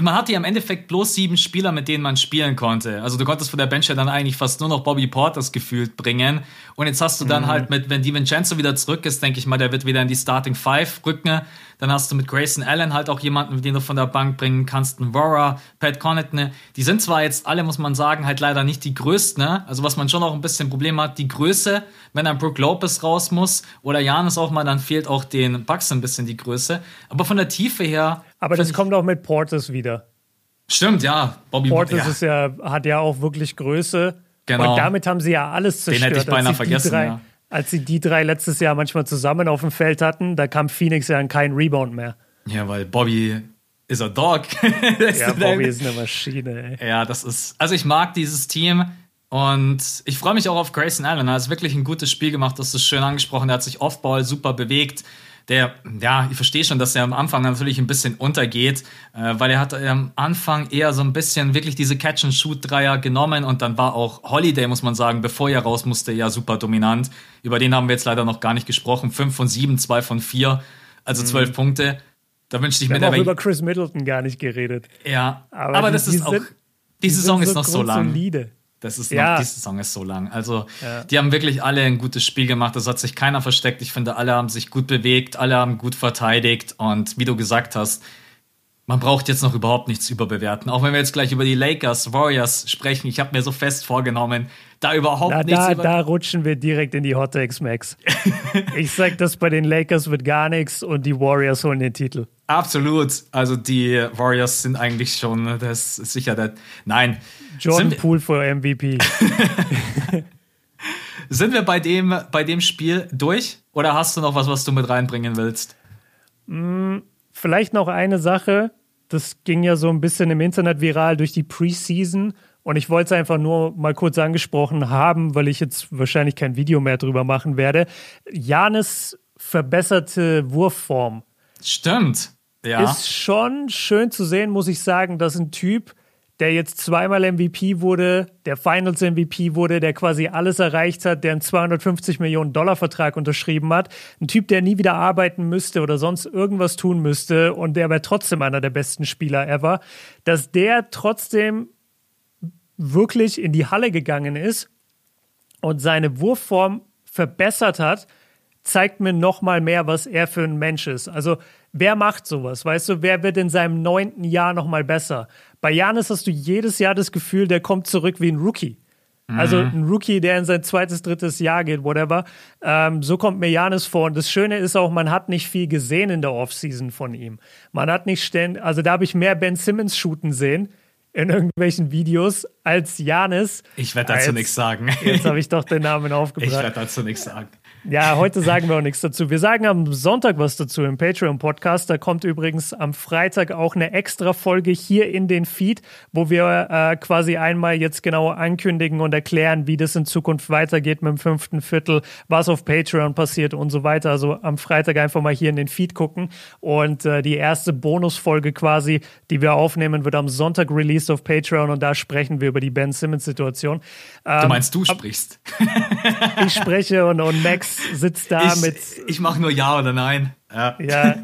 man hatte ja im Endeffekt bloß sieben Spieler, mit denen man spielen konnte. Also du konntest von der Bench ja dann eigentlich fast nur noch Bobby Porters gefühlt bringen. Und jetzt hast du dann mhm. halt mit, wenn DiVincenzo wieder zurück ist, denke ich mal, der wird wieder in die Starting Five rücken. Dann hast du mit Grayson Allen halt auch jemanden, den du von der Bank bringen kannst. Ein Vora, Pat Connaughton. Die sind zwar jetzt alle, muss man sagen, halt leider nicht die größten. Ne? Also was man schon auch ein bisschen Problem hat, die Größe, wenn ein Brook Lopez raus muss oder Janis auch mal, dann fehlt auch den Bucks ein bisschen die Größe. Aber von der Tiefe her. Aber das kommt auch mit Portis wieder. Stimmt, ja. Bobby Portis ja. Ist ja, hat ja auch wirklich Größe. Genau. Und damit haben sie ja alles zerstört. Den hätte ich beinahe vergessen, drei, ja als sie die drei letztes Jahr manchmal zusammen auf dem Feld hatten, da kam Phoenix ja an keinen Rebound mehr. Ja, weil Bobby ist ein Dog. ja, Bobby ist eine Maschine. Ey. Ja, das ist. Also ich mag dieses Team und ich freue mich auch auf Grayson Allen. Er hat wirklich ein gutes Spiel gemacht, das ist schön angesprochen. Er hat sich Offball super bewegt der, ja, ich verstehe schon, dass er am Anfang natürlich ein bisschen untergeht, äh, weil er hat am Anfang eher so ein bisschen wirklich diese Catch-and-Shoot-Dreier genommen und dann war auch Holiday, muss man sagen, bevor er raus musste, ja super dominant. Über den haben wir jetzt leider noch gar nicht gesprochen. Fünf von sieben, zwei von vier, also mhm. zwölf Punkte. Da wünschte ich wir mir... Haben auch über Chris Middleton gar nicht geredet. Ja, aber, aber die, das ist die auch... Sind, die, Saison ist noch so lang. Solide. Das ist ja. noch, die Saison ist so lang. Also, ja. die haben wirklich alle ein gutes Spiel gemacht. Es hat sich keiner versteckt. Ich finde, alle haben sich gut bewegt, alle haben gut verteidigt. Und wie du gesagt hast, man braucht jetzt noch überhaupt nichts überbewerten. Auch wenn wir jetzt gleich über die Lakers, Warriors sprechen. Ich habe mir so fest vorgenommen, da überhaupt da, nichts da, über Da rutschen wir direkt in die Hot Takes, Max. ich sag, das bei den Lakers wird gar nichts und die Warriors holen den Titel. Absolut. Also die Warriors sind eigentlich schon, das ist sicher der. Nein. Jordan Poole für MVP. sind wir bei dem, bei dem Spiel durch? Oder hast du noch was, was du mit reinbringen willst? Mm, vielleicht noch eine Sache. Das ging ja so ein bisschen im Internet viral durch die Preseason. Und ich wollte es einfach nur mal kurz angesprochen haben, weil ich jetzt wahrscheinlich kein Video mehr drüber machen werde. Janis verbesserte Wurfform. Stimmt. Ja. Ist schon schön zu sehen, muss ich sagen, dass ein Typ, der jetzt zweimal MVP wurde, der Finals MVP wurde, der quasi alles erreicht hat, der einen 250 Millionen Dollar Vertrag unterschrieben hat, ein Typ, der nie wieder arbeiten müsste oder sonst irgendwas tun müsste und der wäre trotzdem einer der besten Spieler ever, dass der trotzdem wirklich in die Halle gegangen ist und seine Wurfform verbessert hat, zeigt mir noch mal mehr, was er für ein Mensch ist. Also wer macht sowas? Weißt du, wer wird in seinem neunten Jahr noch mal besser? Bei Janis hast du jedes Jahr das Gefühl, der kommt zurück wie ein Rookie. Also mhm. ein Rookie, der in sein zweites, drittes Jahr geht, whatever. Ähm, so kommt mir Janis vor. Und das Schöne ist auch, man hat nicht viel gesehen in der Offseason von ihm. Man hat nicht ständig, also da habe ich mehr Ben Simmons shooten sehen in irgendwelchen Videos als Janis. Ich werde dazu nichts sagen. Jetzt habe ich doch den Namen aufgebracht. Ich werde dazu nichts sagen. Ja, heute sagen wir auch nichts dazu. Wir sagen am Sonntag was dazu im Patreon-Podcast. Da kommt übrigens am Freitag auch eine extra Folge hier in den Feed, wo wir äh, quasi einmal jetzt genau ankündigen und erklären, wie das in Zukunft weitergeht mit dem fünften Viertel, was auf Patreon passiert und so weiter. Also am Freitag einfach mal hier in den Feed gucken. Und äh, die erste Bonusfolge quasi, die wir aufnehmen, wird am Sonntag released auf Patreon und da sprechen wir über die Ben Simmons-Situation. Ähm, du meinst, du sprichst. ich spreche und, und Max sitzt da ich, mit. Ich mache nur Ja oder Nein. Ja. ja.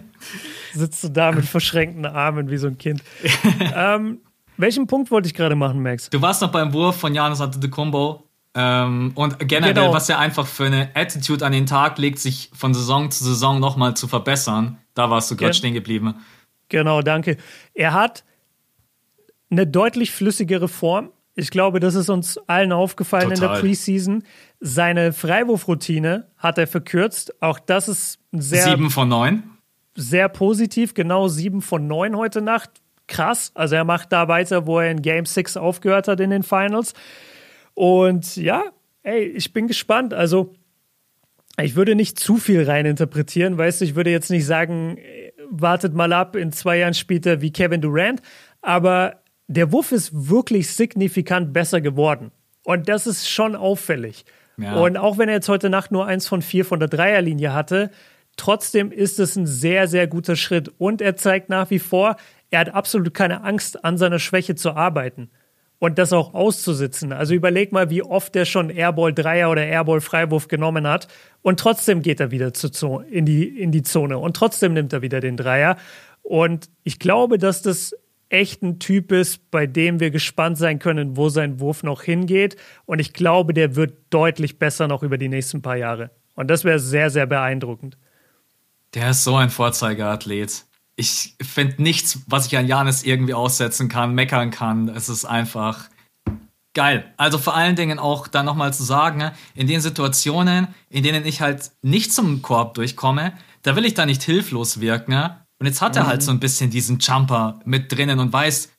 Sitzt du da mit verschränkten Armen wie so ein Kind. ähm, welchen Punkt wollte ich gerade machen, Max? Du warst noch beim Wurf von Janis Antetokounmpo. Ähm, und generell, genau. was er einfach für eine Attitude an den Tag legt, sich von Saison zu Saison nochmal zu verbessern. Da warst du gerade ja. stehen geblieben. Genau, danke. Er hat eine deutlich flüssigere Form. Ich glaube, das ist uns allen aufgefallen Total. in der Preseason. Seine Freiwurfroutine hat er verkürzt. Auch das ist sehr. Sieben von neun. Sehr positiv, genau sieben von neun heute Nacht. Krass. Also er macht da weiter, wo er in Game 6 aufgehört hat in den Finals. Und ja, ey, ich bin gespannt. Also, ich würde nicht zu viel reininterpretieren, weißt du, ich würde jetzt nicht sagen, wartet mal ab, in zwei Jahren spielt er wie Kevin Durant, aber der Wurf ist wirklich signifikant besser geworden. Und das ist schon auffällig. Ja. Und auch wenn er jetzt heute Nacht nur eins von vier von der Dreierlinie hatte, trotzdem ist es ein sehr, sehr guter Schritt. Und er zeigt nach wie vor, er hat absolut keine Angst, an seiner Schwäche zu arbeiten und das auch auszusitzen. Also überleg mal, wie oft er schon Airball Dreier oder Airball Freiwurf genommen hat und trotzdem geht er wieder zu, in, die, in die Zone und trotzdem nimmt er wieder den Dreier. Und ich glaube, dass das echt ein Typ ist, bei dem wir gespannt sein können, wo sein Wurf noch hingeht. Und ich glaube, der wird deutlich besser noch über die nächsten paar Jahre. Und das wäre sehr, sehr beeindruckend. Der ist so ein Vorzeigeathlet. Ich finde nichts, was ich an Janis irgendwie aussetzen kann, meckern kann. Es ist einfach geil. Also vor allen Dingen auch dann nochmal zu sagen, in den Situationen, in denen ich halt nicht zum Korb durchkomme, da will ich da nicht hilflos wirken, und jetzt hat er halt mhm. so ein bisschen diesen Jumper mit drinnen und weiß,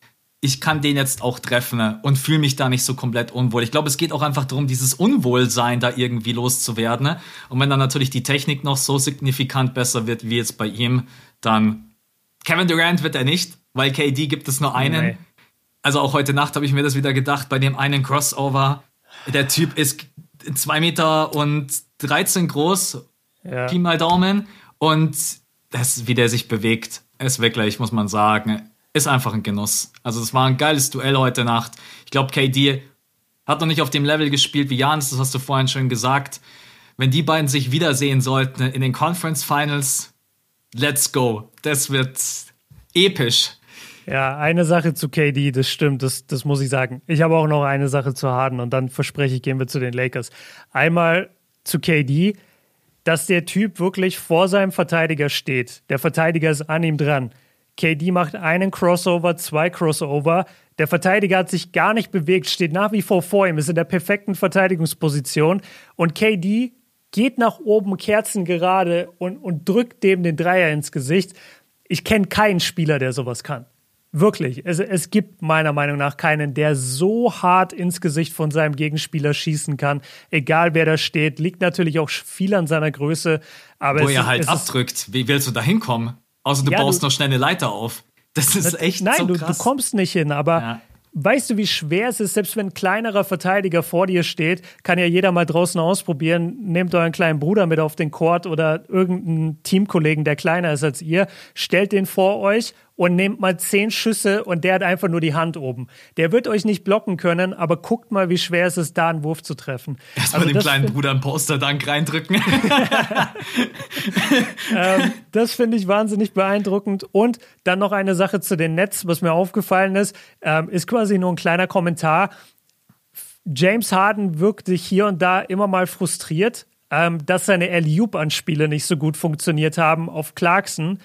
ich kann den jetzt auch treffen und fühle mich da nicht so komplett unwohl. Ich glaube, es geht auch einfach darum, dieses Unwohlsein da irgendwie loszuwerden. Und wenn dann natürlich die Technik noch so signifikant besser wird wie jetzt bei ihm, dann Kevin Durant wird er nicht, weil KD gibt es nur einen. Nee. Also auch heute Nacht habe ich mir das wieder gedacht, bei dem einen Crossover. Der Typ ist zwei Meter und 13 groß, ja. Pi mal Daumen. Und das, wie der sich bewegt, ist wirklich, muss man sagen, ist einfach ein Genuss. Also es war ein geiles Duell heute Nacht. Ich glaube, KD hat noch nicht auf dem Level gespielt wie Jans, das hast du vorhin schon gesagt. Wenn die beiden sich wiedersehen sollten in den Conference Finals, let's go. Das wird episch. Ja, eine Sache zu KD, das stimmt, das, das muss ich sagen. Ich habe auch noch eine Sache zu Harden und dann verspreche ich, gehen wir zu den Lakers. Einmal zu KD dass der Typ wirklich vor seinem Verteidiger steht. Der Verteidiger ist an ihm dran. KD macht einen Crossover, zwei Crossover. Der Verteidiger hat sich gar nicht bewegt, steht nach wie vor vor ihm, ist in der perfekten Verteidigungsposition. Und KD geht nach oben, Kerzen gerade und, und drückt dem den Dreier ins Gesicht. Ich kenne keinen Spieler, der sowas kann. Wirklich. Es, es gibt meiner Meinung nach keinen, der so hart ins Gesicht von seinem Gegenspieler schießen kann. Egal wer da steht. Liegt natürlich auch viel an seiner Größe. Aber Wo er halt abdrückt. Wie willst du da hinkommen? Außer du ja, baust du, noch schnell eine Leiter auf. Das ist echt Nein, so du, du, kommst nicht hin, aber ja. Weißt du, wie schwer es ist, selbst wenn ein kleinerer Verteidiger vor dir steht, kann ja jeder mal draußen ausprobieren. Nehmt euren kleinen Bruder mit auf den Court oder irgendeinen Teamkollegen, der kleiner ist als ihr, stellt den vor euch und nehmt mal zehn Schüsse und der hat einfach nur die Hand oben. Der wird euch nicht blocken können, aber guckt mal, wie schwer es ist, da einen Wurf zu treffen. Erstmal also dem kleinen Bruder einen Posterdank reindrücken. ähm, das finde ich wahnsinnig beeindruckend. Und dann noch eine Sache zu den Nets, was mir aufgefallen ist, ähm, ist quasi nur ein kleiner Kommentar. James Harden wirkt sich hier und da immer mal frustriert, ähm, dass seine Alley-Oop-Anspiele nicht so gut funktioniert haben auf Clarkson.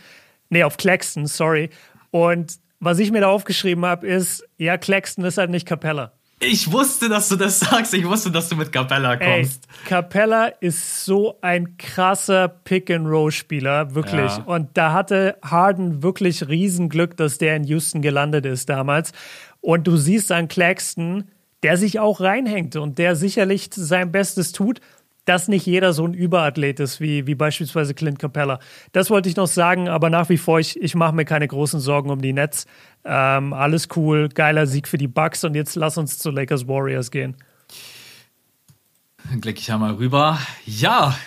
Nee, auf Claxton, sorry. Und was ich mir da aufgeschrieben habe, ist, ja, Claxton ist halt nicht Capella. Ich wusste, dass du das sagst. Ich wusste, dass du mit Capella kommst. Ey, Capella ist so ein krasser Pick-and-Roll-Spieler, wirklich. Ja. Und da hatte Harden wirklich Riesenglück, dass der in Houston gelandet ist damals. Und du siehst an Claxton, der sich auch reinhängt und der sicherlich sein Bestes tut, dass nicht jeder so ein Überathlet ist wie, wie beispielsweise Clint Capella. Das wollte ich noch sagen, aber nach wie vor, ich, ich mache mir keine großen Sorgen um die Nets. Ähm, alles cool, geiler Sieg für die Bucks und jetzt lass uns zu Lakers Warriors gehen. Dann klicke ich einmal rüber. Ja,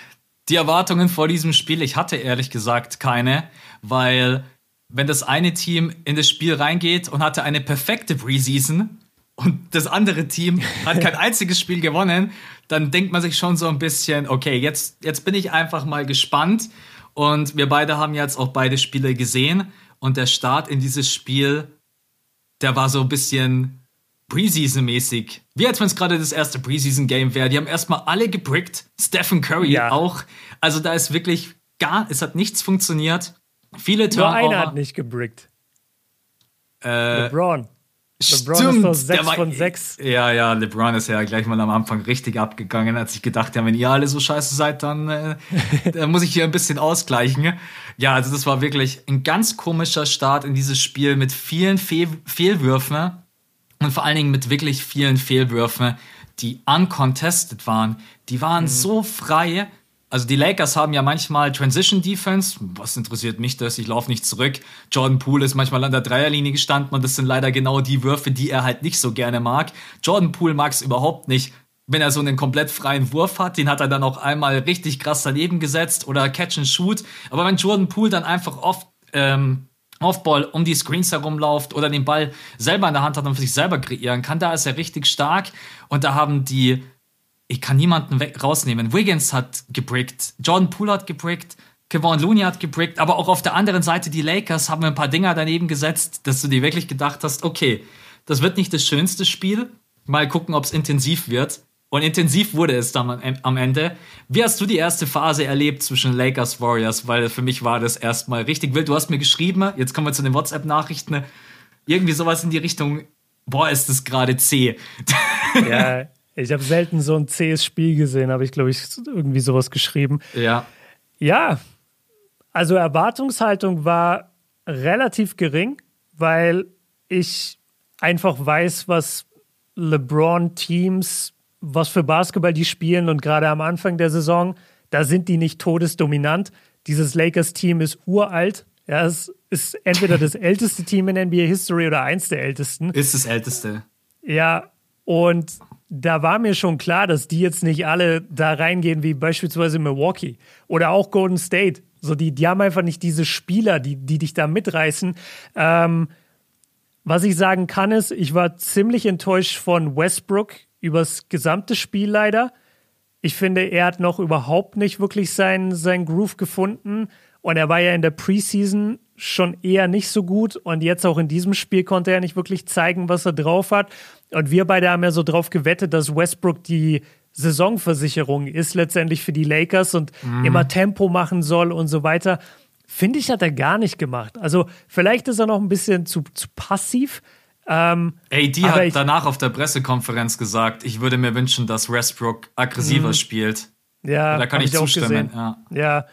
die Erwartungen vor diesem Spiel, ich hatte ehrlich gesagt keine, weil wenn das eine Team in das Spiel reingeht und hatte eine perfekte Preseason und das andere Team hat kein einziges Spiel gewonnen, dann denkt man sich schon so ein bisschen, okay, jetzt, jetzt bin ich einfach mal gespannt. Und wir beide haben jetzt auch beide Spiele gesehen. Und der Start in dieses Spiel, der war so ein bisschen Preseason-mäßig. Wie als wenn es gerade das erste Preseason-Game wäre. Die haben erstmal alle gebrickt. Stephen Curry ja. auch. Also da ist wirklich gar, es hat nichts funktioniert. Viele Turnover. Nur einer hat nicht gebrickt. Äh, LeBron. LeBron Stimmt, ist doch 6 war, von 6. Ja, ja, LeBron ist ja gleich mal am Anfang richtig abgegangen, als ich gedacht habe, wenn ihr alle so scheiße seid, dann, äh, dann muss ich hier ein bisschen ausgleichen. Ja, also das war wirklich ein ganz komischer Start in dieses Spiel mit vielen Fehl Fehlwürfen und vor allen Dingen mit wirklich vielen Fehlwürfen, die uncontested waren. Die waren mhm. so frei also die Lakers haben ja manchmal Transition Defense. Was interessiert mich das? Ich laufe nicht zurück. Jordan Poole ist manchmal an der Dreierlinie gestanden und das sind leider genau die Würfe, die er halt nicht so gerne mag. Jordan Poole mag es überhaupt nicht, wenn er so einen komplett freien Wurf hat. Den hat er dann auch einmal richtig krass daneben gesetzt oder Catch and Shoot. Aber wenn Jordan Poole dann einfach oft ähm, Offball um die Screens herumläuft oder den Ball selber in der Hand hat und für sich selber kreieren kann, da ist er richtig stark. Und da haben die ich kann niemanden rausnehmen. Wiggins hat gebrickt, Jordan Poole hat gebrickt, Kevon Looney hat gebrickt, aber auch auf der anderen Seite die Lakers haben ein paar Dinger daneben gesetzt, dass du dir wirklich gedacht hast, okay, das wird nicht das schönste Spiel. Mal gucken, ob es intensiv wird. Und intensiv wurde es dann am Ende. Wie hast du die erste Phase erlebt zwischen Lakers Warriors? Weil für mich war das erstmal richtig wild. Du hast mir geschrieben, jetzt kommen wir zu den WhatsApp-Nachrichten, irgendwie sowas in die Richtung, boah, ist das gerade zäh. Ja, Ich habe selten so ein zähes Spiel gesehen, habe ich, glaube ich, irgendwie sowas geschrieben. Ja. Ja, also Erwartungshaltung war relativ gering, weil ich einfach weiß, was LeBron-Teams, was für Basketball die spielen und gerade am Anfang der Saison, da sind die nicht todesdominant. Dieses Lakers-Team ist uralt. Ja, es ist entweder das älteste Team in NBA History oder eins der ältesten. Ist das älteste. Ja, und da war mir schon klar, dass die jetzt nicht alle da reingehen wie beispielsweise Milwaukee oder auch Golden State. So, die, die haben einfach nicht diese Spieler, die, die dich da mitreißen. Ähm, was ich sagen kann, ist, ich war ziemlich enttäuscht von Westbrook übers gesamte Spiel leider. Ich finde, er hat noch überhaupt nicht wirklich seinen sein Groove gefunden. Und er war ja in der Preseason schon eher nicht so gut. Und jetzt auch in diesem Spiel konnte er nicht wirklich zeigen, was er drauf hat. Und wir beide haben ja so drauf gewettet, dass Westbrook die Saisonversicherung ist letztendlich für die Lakers und mhm. immer Tempo machen soll und so weiter. Finde ich, hat er gar nicht gemacht. Also vielleicht ist er noch ein bisschen zu, zu passiv. Ähm, AD hat ich, danach auf der Pressekonferenz gesagt, ich würde mir wünschen, dass Westbrook aggressiver mhm. spielt. Ja, da kann ich zustimmen. Ja, ja.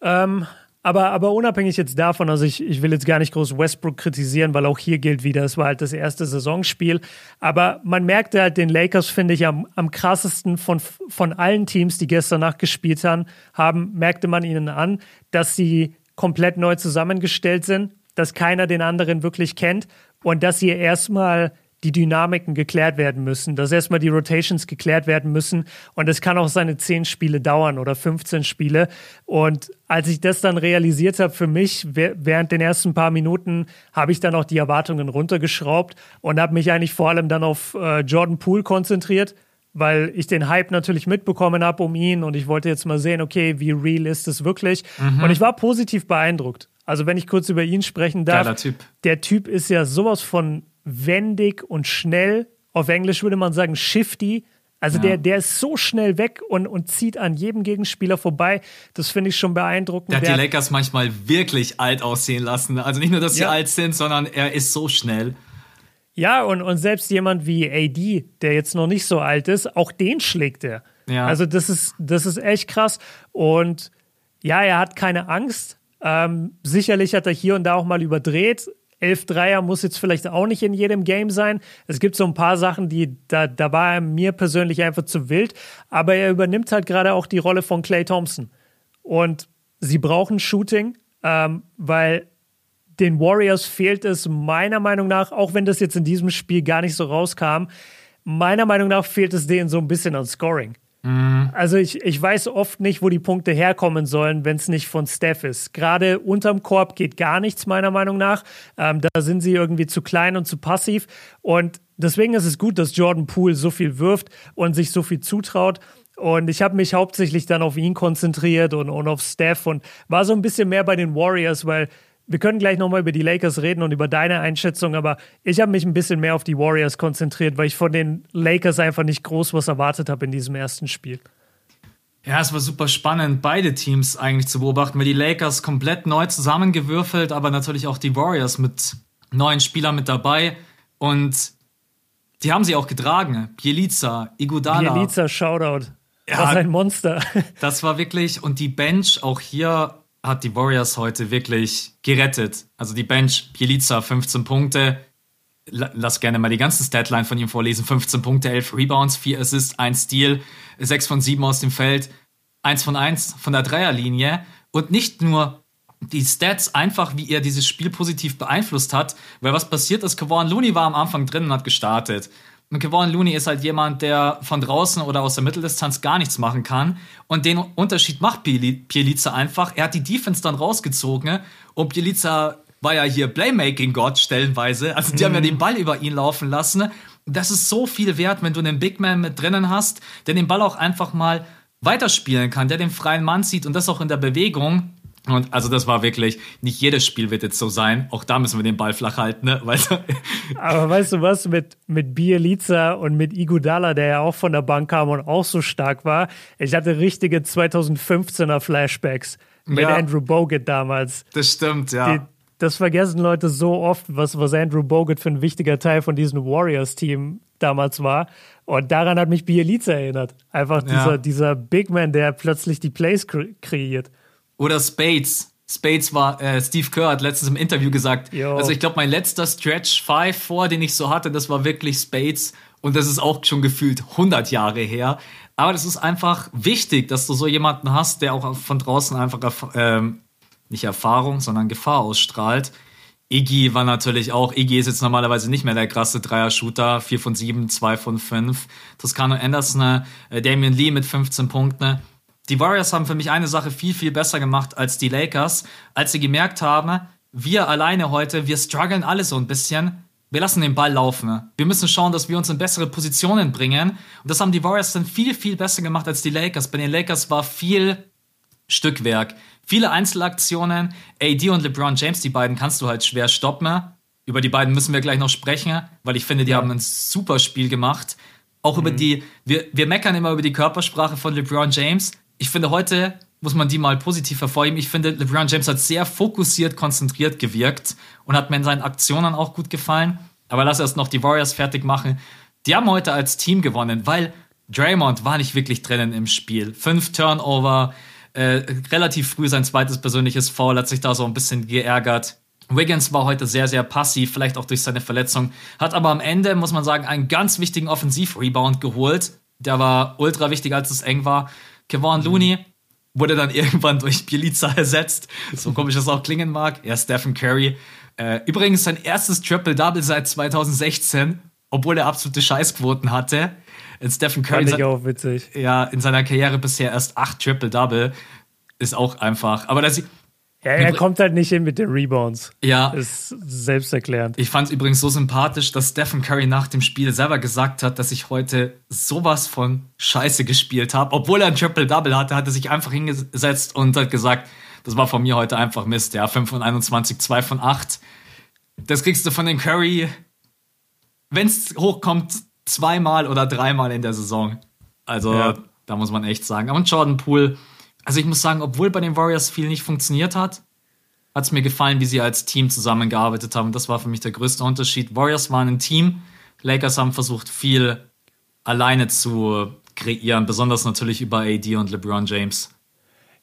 Ähm, aber, aber unabhängig jetzt davon, also ich, ich will jetzt gar nicht groß Westbrook kritisieren, weil auch hier gilt wieder, es war halt das erste Saisonspiel. Aber man merkte halt den Lakers, finde ich, am, am krassesten von, von allen Teams, die gestern Nacht gespielt haben, haben, merkte man ihnen an, dass sie komplett neu zusammengestellt sind, dass keiner den anderen wirklich kennt und dass sie erstmal die Dynamiken geklärt werden müssen, dass erstmal die Rotations geklärt werden müssen und es kann auch seine zehn Spiele dauern oder 15 Spiele. Und als ich das dann realisiert habe für mich, während den ersten paar Minuten, habe ich dann auch die Erwartungen runtergeschraubt und habe mich eigentlich vor allem dann auf äh, Jordan Poole konzentriert, weil ich den Hype natürlich mitbekommen habe um ihn und ich wollte jetzt mal sehen, okay, wie real ist es wirklich? Mhm. Und ich war positiv beeindruckt. Also wenn ich kurz über ihn sprechen darf, typ. der Typ ist ja sowas von wendig und schnell. Auf Englisch würde man sagen shifty. Also ja. der, der ist so schnell weg und, und zieht an jedem Gegenspieler vorbei. Das finde ich schon beeindruckend. Der hat die Lakers manchmal wirklich alt aussehen lassen. Also nicht nur, dass sie ja. alt sind, sondern er ist so schnell. Ja, und, und selbst jemand wie AD, der jetzt noch nicht so alt ist, auch den schlägt er. Ja. Also das ist, das ist echt krass. Und ja, er hat keine Angst. Ähm, sicherlich hat er hier und da auch mal überdreht, elf Dreier muss jetzt vielleicht auch nicht in jedem Game sein. Es gibt so ein paar Sachen, die da, da war er mir persönlich einfach zu wild. Aber er übernimmt halt gerade auch die Rolle von Clay Thompson. Und sie brauchen Shooting, ähm, weil den Warriors fehlt es meiner Meinung nach, auch wenn das jetzt in diesem Spiel gar nicht so rauskam, meiner Meinung nach fehlt es denen so ein bisschen an Scoring. Mhm. Also ich, ich weiß oft nicht, wo die Punkte herkommen sollen, wenn es nicht von Steph ist. Gerade unterm Korb geht gar nichts, meiner Meinung nach. Ähm, da sind sie irgendwie zu klein und zu passiv. Und deswegen ist es gut, dass Jordan Poole so viel wirft und sich so viel zutraut. Und ich habe mich hauptsächlich dann auf ihn konzentriert und, und auf Steph und war so ein bisschen mehr bei den Warriors, weil wir können gleich nochmal über die Lakers reden und über deine Einschätzung, aber ich habe mich ein bisschen mehr auf die Warriors konzentriert, weil ich von den Lakers einfach nicht groß was erwartet habe in diesem ersten Spiel. Ja, es war super spannend, beide Teams eigentlich zu beobachten, weil die Lakers komplett neu zusammengewürfelt, aber natürlich auch die Warriors mit neuen Spielern mit dabei und die haben sie auch getragen. Bielica, Igudala. Bielica, Shoutout. Ja, das ist ein Monster. Das war wirklich, und die Bench auch hier hat die Warriors heute wirklich gerettet. Also die Bench, Bielica 15 Punkte. Lass gerne mal die ganze Statline von ihm vorlesen. 15 Punkte, 11 Rebounds, 4 Assists, 1 Steal, 6 von 7 aus dem Feld, 1 von 1 von der Dreierlinie. Und nicht nur die Stats einfach, wie er dieses Spiel positiv beeinflusst hat, weil was passiert ist, Kevon Looney war am Anfang drin und hat gestartet. Und Kevon Looney ist halt jemand, der von draußen oder aus der Mitteldistanz gar nichts machen kann. Und den Unterschied macht Pielica einfach. Er hat die Defense dann rausgezogen und Pielica war ja hier Playmaking-Gott stellenweise. Also die mhm. haben ja mhm. den Ball über ihn laufen lassen. Das ist so viel wert, wenn du einen Big Man mit drinnen hast, der den Ball auch einfach mal weiterspielen kann, der den freien Mann sieht und das auch in der Bewegung. Und also das war wirklich, nicht jedes Spiel wird jetzt so sein. Auch da müssen wir den Ball flach halten, ne? Weißt du? Aber weißt du was, mit, mit Bielica und mit Igudala, der ja auch von der Bank kam und auch so stark war, ich hatte richtige 2015er Flashbacks mit ja, Andrew Bogut damals. Das stimmt, ja. Die, das vergessen Leute so oft, was, was Andrew Bogut für ein wichtiger Teil von diesem Warriors-Team damals war. Und daran hat mich Bielica erinnert. Einfach dieser, ja. dieser Big Man, der plötzlich die Plays kreiert. Oder Spades. Spades war, äh, Steve Kerr hat letztens im Interview gesagt, Yo. also ich glaube, mein letzter Stretch 5 vor, den ich so hatte, das war wirklich Spades. Und das ist auch schon gefühlt 100 Jahre her. Aber das ist einfach wichtig, dass du so jemanden hast, der auch von draußen einfach ähm, nicht Erfahrung, sondern Gefahr ausstrahlt. Iggy war natürlich auch, Iggy ist jetzt normalerweise nicht mehr der krasse Dreier-Shooter, 4 von 7, 2 von 5. Toscano Anderson, äh, Damian Lee mit 15 Punkten die Warriors haben für mich eine Sache viel, viel besser gemacht als die Lakers, als sie gemerkt haben, wir alleine heute, wir strugglen alle so ein bisschen. Wir lassen den Ball laufen. Wir müssen schauen, dass wir uns in bessere Positionen bringen. Und das haben die Warriors dann viel, viel besser gemacht als die Lakers. Bei den Lakers war viel Stückwerk, viele Einzelaktionen. AD und LeBron James, die beiden kannst du halt schwer stoppen. Über die beiden müssen wir gleich noch sprechen, weil ich finde, die ja. haben ein super Spiel gemacht. Auch mhm. über die, wir, wir meckern immer über die Körpersprache von LeBron James ich finde, heute muss man die mal positiv hervorheben. Ich finde, LeBron James hat sehr fokussiert, konzentriert gewirkt und hat mir in seinen Aktionen auch gut gefallen. Aber lass erst noch die Warriors fertig machen. Die haben heute als Team gewonnen, weil Draymond war nicht wirklich drinnen im Spiel. Fünf Turnover, äh, relativ früh sein zweites persönliches Foul, hat sich da so ein bisschen geärgert. Wiggins war heute sehr, sehr passiv, vielleicht auch durch seine Verletzung, hat aber am Ende, muss man sagen, einen ganz wichtigen Offensiv-Rebound geholt. Der war ultra wichtig, als es eng war. Kevon mhm. Looney wurde dann irgendwann durch Bielica ersetzt. So komisch das auch klingen mag. Er Stephen Curry. Äh, übrigens sein erstes Triple-Double seit 2016, obwohl er absolute Scheißquoten hatte. In Stephen Curry. Fand ich auch witzig. Ja, in seiner Karriere bisher erst acht Triple-Double. Ist auch einfach. Aber das, ja, er kommt halt nicht hin mit den Rebounds. Ja. Ist selbsterklärend. Ich fand es übrigens so sympathisch, dass Stephen Curry nach dem Spiel selber gesagt hat, dass ich heute sowas von Scheiße gespielt habe. Obwohl er ein Triple-Double hatte, hat er sich einfach hingesetzt und hat gesagt, das war von mir heute einfach Mist. Ja, 5 von 21, 2 von 8. Das kriegst du von den Curry, wenn es hochkommt, zweimal oder dreimal in der Saison. Also, ja. da muss man echt sagen. Und Jordan Poole also ich muss sagen, obwohl bei den Warriors viel nicht funktioniert hat, hat es mir gefallen, wie sie als Team zusammengearbeitet haben. Das war für mich der größte Unterschied. Warriors waren ein Team, Lakers haben versucht, viel alleine zu kreieren, besonders natürlich über AD und LeBron James.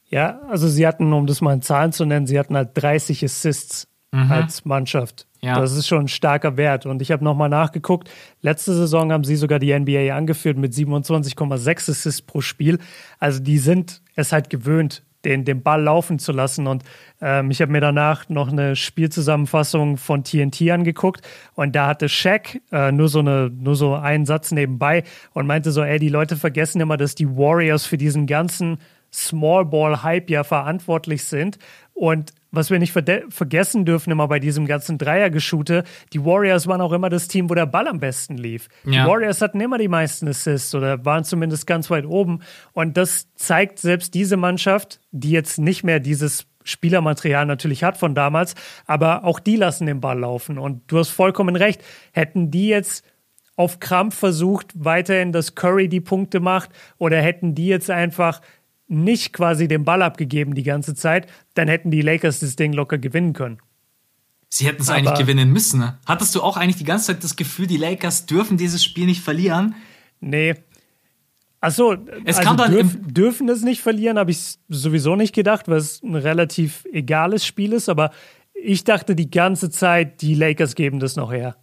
Ja, also sie hatten, um das mal in Zahlen zu nennen, sie hatten halt 30 Assists mhm. als Mannschaft. Ja. Das ist schon ein starker Wert. Und ich habe nochmal nachgeguckt. Letzte Saison haben sie sogar die NBA angeführt mit 27,6 Assists pro Spiel. Also die sind es halt gewöhnt, den, den Ball laufen zu lassen. Und ähm, ich habe mir danach noch eine Spielzusammenfassung von TNT angeguckt und da hatte Shaq äh, nur so eine, nur so einen Satz nebenbei und meinte so, ey, die Leute vergessen immer, dass die Warriors für diesen ganzen Small Ball Hype ja verantwortlich sind. Und was wir nicht vergessen dürfen immer bei diesem ganzen Dreiergeschute, die Warriors waren auch immer das Team, wo der Ball am besten lief. Ja. Die Warriors hatten immer die meisten Assists oder waren zumindest ganz weit oben. Und das zeigt selbst diese Mannschaft, die jetzt nicht mehr dieses Spielermaterial natürlich hat von damals, aber auch die lassen den Ball laufen. Und du hast vollkommen recht. Hätten die jetzt auf Krampf versucht, weiterhin, dass Curry die Punkte macht, oder hätten die jetzt einfach nicht quasi den Ball abgegeben die ganze Zeit, dann hätten die Lakers das Ding locker gewinnen können. Sie hätten es eigentlich gewinnen müssen. Ne? Hattest du auch eigentlich die ganze Zeit das Gefühl, die Lakers dürfen dieses Spiel nicht verlieren? Nee. Achso, es also kam dann dürf, dürfen es nicht verlieren, habe ich sowieso nicht gedacht, weil es ein relativ egales Spiel ist, aber ich dachte die ganze Zeit, die Lakers geben das noch her.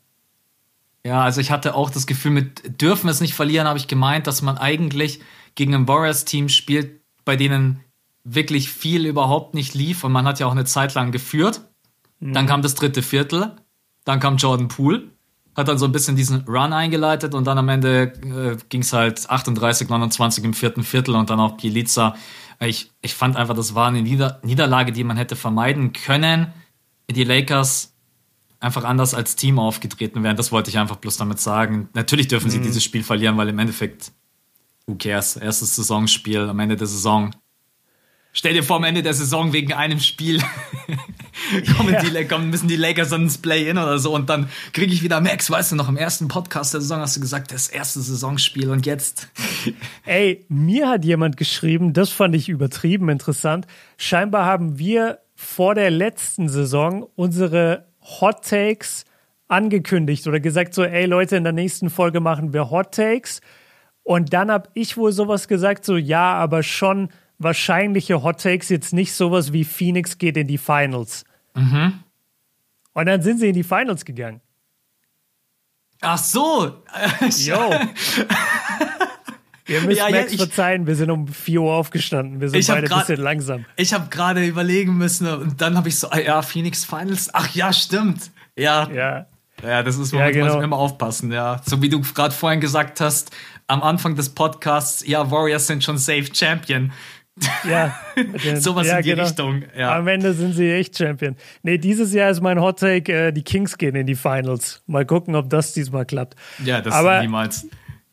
Ja, also ich hatte auch das Gefühl, mit dürfen es nicht verlieren, habe ich gemeint, dass man eigentlich gegen ein Warriors-Team spielt, bei denen wirklich viel überhaupt nicht lief und man hat ja auch eine Zeit lang geführt. Mhm. Dann kam das dritte Viertel, dann kam Jordan Poole, hat dann so ein bisschen diesen Run eingeleitet und dann am Ende äh, ging es halt 38, 29 im vierten Viertel und dann auch Bielica. Ich, ich fand einfach, das war eine Nieder Niederlage, die man hätte vermeiden können. Die Lakers einfach anders als Team aufgetreten wären. Das wollte ich einfach bloß damit sagen. Natürlich dürfen mhm. sie dieses Spiel verlieren, weil im Endeffekt who cares? Erstes Saisonspiel am Ende der Saison. Stell dir vor, am Ende der Saison wegen einem Spiel kommen ja. die, kommen, müssen die Lakers ins Play-In oder so und dann kriege ich wieder Max, weißt du noch, im ersten Podcast der Saison hast du gesagt, das erste Saisonspiel und jetzt. Ey, mir hat jemand geschrieben, das fand ich übertrieben interessant. Scheinbar haben wir vor der letzten Saison unsere Hot Takes angekündigt oder gesagt so, ey Leute, in der nächsten Folge machen wir Hot Takes und dann habe ich wohl sowas gesagt, so ja, aber schon wahrscheinliche Hot Takes, jetzt nicht sowas wie Phoenix geht in die Finals. Mhm. Und dann sind sie in die Finals gegangen. Ach so. Jo. Ihr müsst ja, Max ja, ich, verzeihen, wir sind um 4 Uhr aufgestanden. Wir sind beide grad, ein bisschen langsam. Ich habe gerade überlegen müssen und dann habe ich so, ah ja, Phoenix Finals. Ach ja, stimmt. Ja. Ja. Ja, das ist, womit ja, genau. man immer aufpassen, ja. So wie du gerade vorhin gesagt hast, am Anfang des Podcasts, ja, Warriors sind schon safe Champion. Ja, den, sowas ja, in die genau. Richtung. Ja. Am Ende sind sie echt Champion. Nee, dieses Jahr ist mein Hot Take, äh, die Kings gehen in die Finals. Mal gucken, ob das diesmal klappt. Ja, das Aber niemals.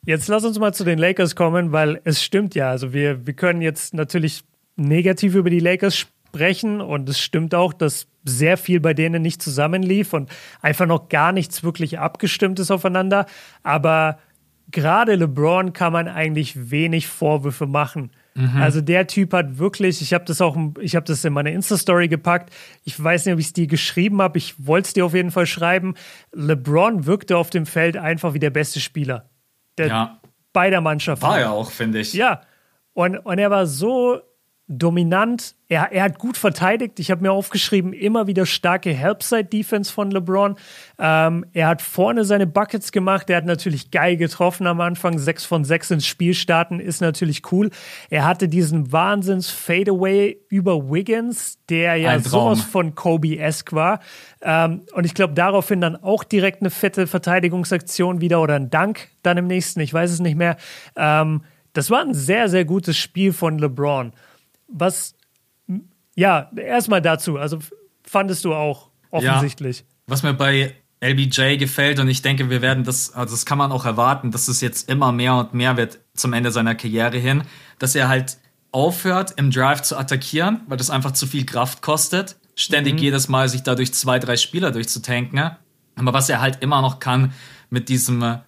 Jetzt lass uns mal zu den Lakers kommen, weil es stimmt ja. Also wir, wir können jetzt natürlich negativ über die Lakers sprechen und es stimmt auch, dass sehr viel bei denen nicht zusammenlief und einfach noch gar nichts wirklich abgestimmt ist aufeinander. Aber gerade LeBron kann man eigentlich wenig Vorwürfe machen. Mhm. Also der Typ hat wirklich, ich habe das auch, ich habe das in meine Insta-Story gepackt. Ich weiß nicht, ob ich es dir geschrieben habe. Ich wollte es dir auf jeden Fall schreiben. LeBron wirkte auf dem Feld einfach wie der beste Spieler. Der ja. beider Mannschaften. War er auch, finde ich. Ja. Und, und er war so dominant. Er, er hat gut verteidigt. Ich habe mir aufgeschrieben, immer wieder starke Helpside-Defense von LeBron. Ähm, er hat vorne seine Buckets gemacht. Er hat natürlich geil getroffen am Anfang. Sechs von sechs ins Spiel starten ist natürlich cool. Er hatte diesen Wahnsinns-Fadeaway über Wiggins, der ja sowas von Kobe-esque war. Ähm, und ich glaube, daraufhin dann auch direkt eine fette Verteidigungsaktion wieder oder ein Dank dann im nächsten. Ich weiß es nicht mehr. Ähm, das war ein sehr, sehr gutes Spiel von LeBron was, ja, erstmal dazu. Also fandest du auch offensichtlich. Ja, was mir bei LBJ gefällt und ich denke, wir werden das, also das kann man auch erwarten, dass es jetzt immer mehr und mehr wird zum Ende seiner Karriere hin, dass er halt aufhört, im Drive zu attackieren, weil das einfach zu viel Kraft kostet. Ständig mhm. jedes Mal sich dadurch zwei, drei Spieler durchzutanken. Aber was er halt immer noch kann, mit diesem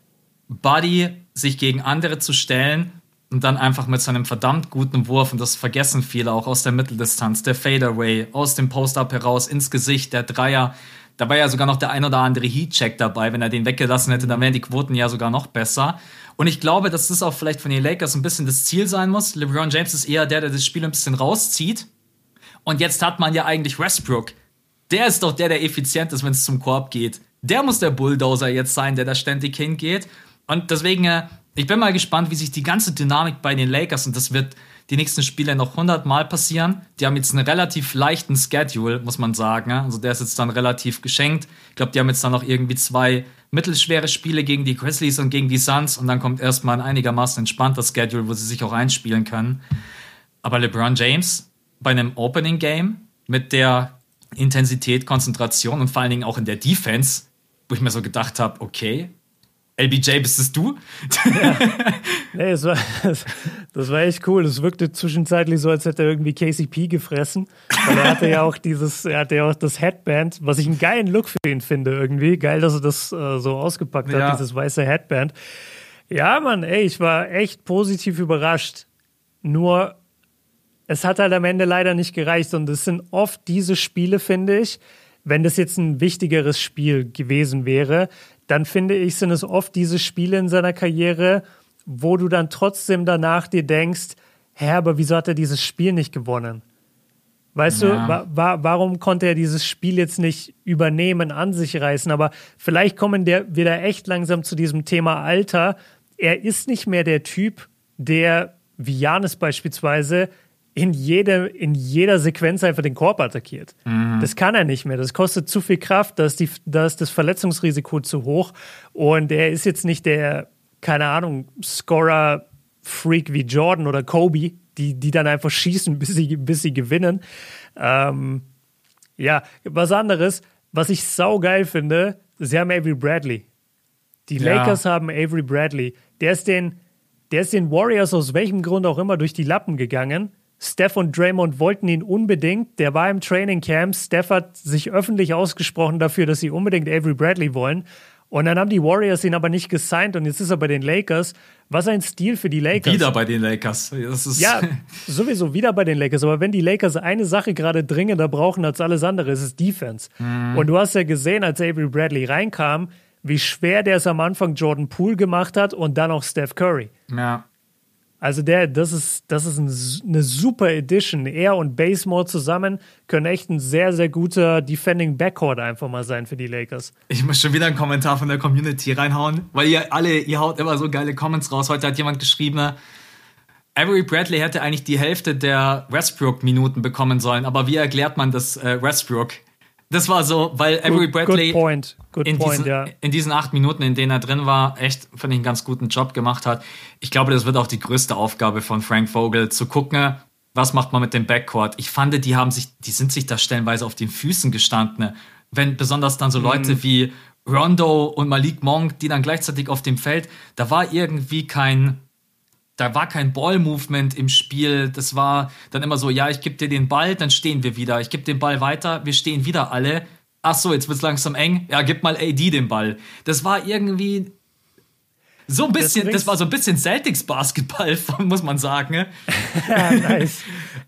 Body sich gegen andere zu stellen und dann einfach mit seinem verdammt guten Wurf, und das vergessen viele auch aus der Mitteldistanz, der Fadeaway, aus dem Post-Up heraus ins Gesicht, der Dreier. Da war ja sogar noch der ein oder andere Heat-Check dabei. Wenn er den weggelassen hätte, dann wären die Quoten ja sogar noch besser. Und ich glaube, dass das auch vielleicht von den Lakers ein bisschen das Ziel sein muss. LeBron James ist eher der, der das Spiel ein bisschen rauszieht. Und jetzt hat man ja eigentlich Westbrook, der ist doch der, der effizient ist, wenn es zum Korb geht. Der muss der Bulldozer jetzt sein, der da ständig hingeht. Und deswegen, äh, ich bin mal gespannt, wie sich die ganze Dynamik bei den Lakers, und das wird die nächsten Spiele noch 100 Mal passieren. Die haben jetzt einen relativ leichten Schedule, muss man sagen. Also der ist jetzt dann relativ geschenkt. Ich glaube, die haben jetzt dann noch irgendwie zwei mittelschwere Spiele gegen die Grizzlies und gegen die Suns und dann kommt erstmal ein einigermaßen entspannter Schedule, wo sie sich auch einspielen können. Aber LeBron James bei einem Opening Game mit der Intensität, Konzentration und vor allen Dingen auch in der Defense, wo ich mir so gedacht habe, okay, LBJ, bist es du? Ja. Nee, das war, das, das, war echt cool. Es wirkte zwischenzeitlich so, als hätte er irgendwie KCP gefressen. Weil er hatte ja auch dieses, er hatte ja auch das Headband, was ich einen geilen Look für ihn finde irgendwie. Geil, dass er das äh, so ausgepackt ja. hat, dieses weiße Headband. Ja, Mann, ey, ich war echt positiv überrascht. Nur, es hat halt am Ende leider nicht gereicht. Und es sind oft diese Spiele, finde ich, wenn das jetzt ein wichtigeres Spiel gewesen wäre, dann finde ich, sind es oft diese Spiele in seiner Karriere, wo du dann trotzdem danach dir denkst, hä, aber wieso hat er dieses Spiel nicht gewonnen? Weißt ja. du, wa wa warum konnte er dieses Spiel jetzt nicht übernehmen, an sich reißen? Aber vielleicht kommen wir da echt langsam zu diesem Thema Alter. Er ist nicht mehr der Typ, der, wie Janis beispielsweise, in, jede, in jeder Sequenz einfach den Korb attackiert. Mhm. Das kann er nicht mehr. Das kostet zu viel Kraft, da ist, die, da ist das Verletzungsrisiko zu hoch. Und er ist jetzt nicht der, keine Ahnung, Scorer-Freak wie Jordan oder Kobe, die, die dann einfach schießen, bis sie, bis sie gewinnen. Ähm, ja, was anderes, was ich saugeil finde, sie haben Avery Bradley. Die ja. Lakers haben Avery Bradley. Der ist den, der ist den Warriors aus welchem Grund auch immer durch die Lappen gegangen Steph und Draymond wollten ihn unbedingt. Der war im Training Camp. Steph hat sich öffentlich ausgesprochen dafür, dass sie unbedingt Avery Bradley wollen. Und dann haben die Warriors ihn aber nicht gesigned und jetzt ist er bei den Lakers. Was ein Stil für die Lakers. Wieder bei den Lakers. ja, sowieso wieder bei den Lakers. Aber wenn die Lakers eine Sache gerade dringender brauchen als alles andere, ist es Defense. Mhm. Und du hast ja gesehen, als Avery Bradley reinkam, wie schwer der es am Anfang Jordan Poole gemacht hat und dann auch Steph Curry. Ja. Also der, das ist, das ist ein, eine super Edition. Er und Basemore zusammen können echt ein sehr, sehr guter Defending Backcourt einfach mal sein für die Lakers. Ich muss schon wieder einen Kommentar von der Community reinhauen, weil ihr alle, ihr haut immer so geile Comments raus. Heute hat jemand geschrieben, Avery Bradley hätte eigentlich die Hälfte der Westbrook-Minuten bekommen sollen, aber wie erklärt man das äh, Westbrook? Das war so, weil Avery Bradley good point. Good in, point, diesen, ja. in diesen acht Minuten, in denen er drin war, echt, finde ich, einen ganz guten Job gemacht hat. Ich glaube, das wird auch die größte Aufgabe von Frank Vogel, zu gucken, was macht man mit dem Backcourt. Ich fand, die haben sich, die sind sich da stellenweise auf den Füßen gestanden. Wenn besonders dann so mhm. Leute mhm. wie Rondo und Malik Monk, die dann gleichzeitig auf dem Feld, da war irgendwie kein, da war kein Ball-Movement im Spiel. Das war dann immer so, ja, ich gebe dir den Ball, dann stehen wir wieder. Ich gebe den Ball weiter, wir stehen wieder alle. Ach so, jetzt wird's langsam eng. Ja, gib mal AD den Ball. Das war irgendwie so ein bisschen, das, das war so ein bisschen Celtics Basketball, muss man sagen. Ne? ja, nice.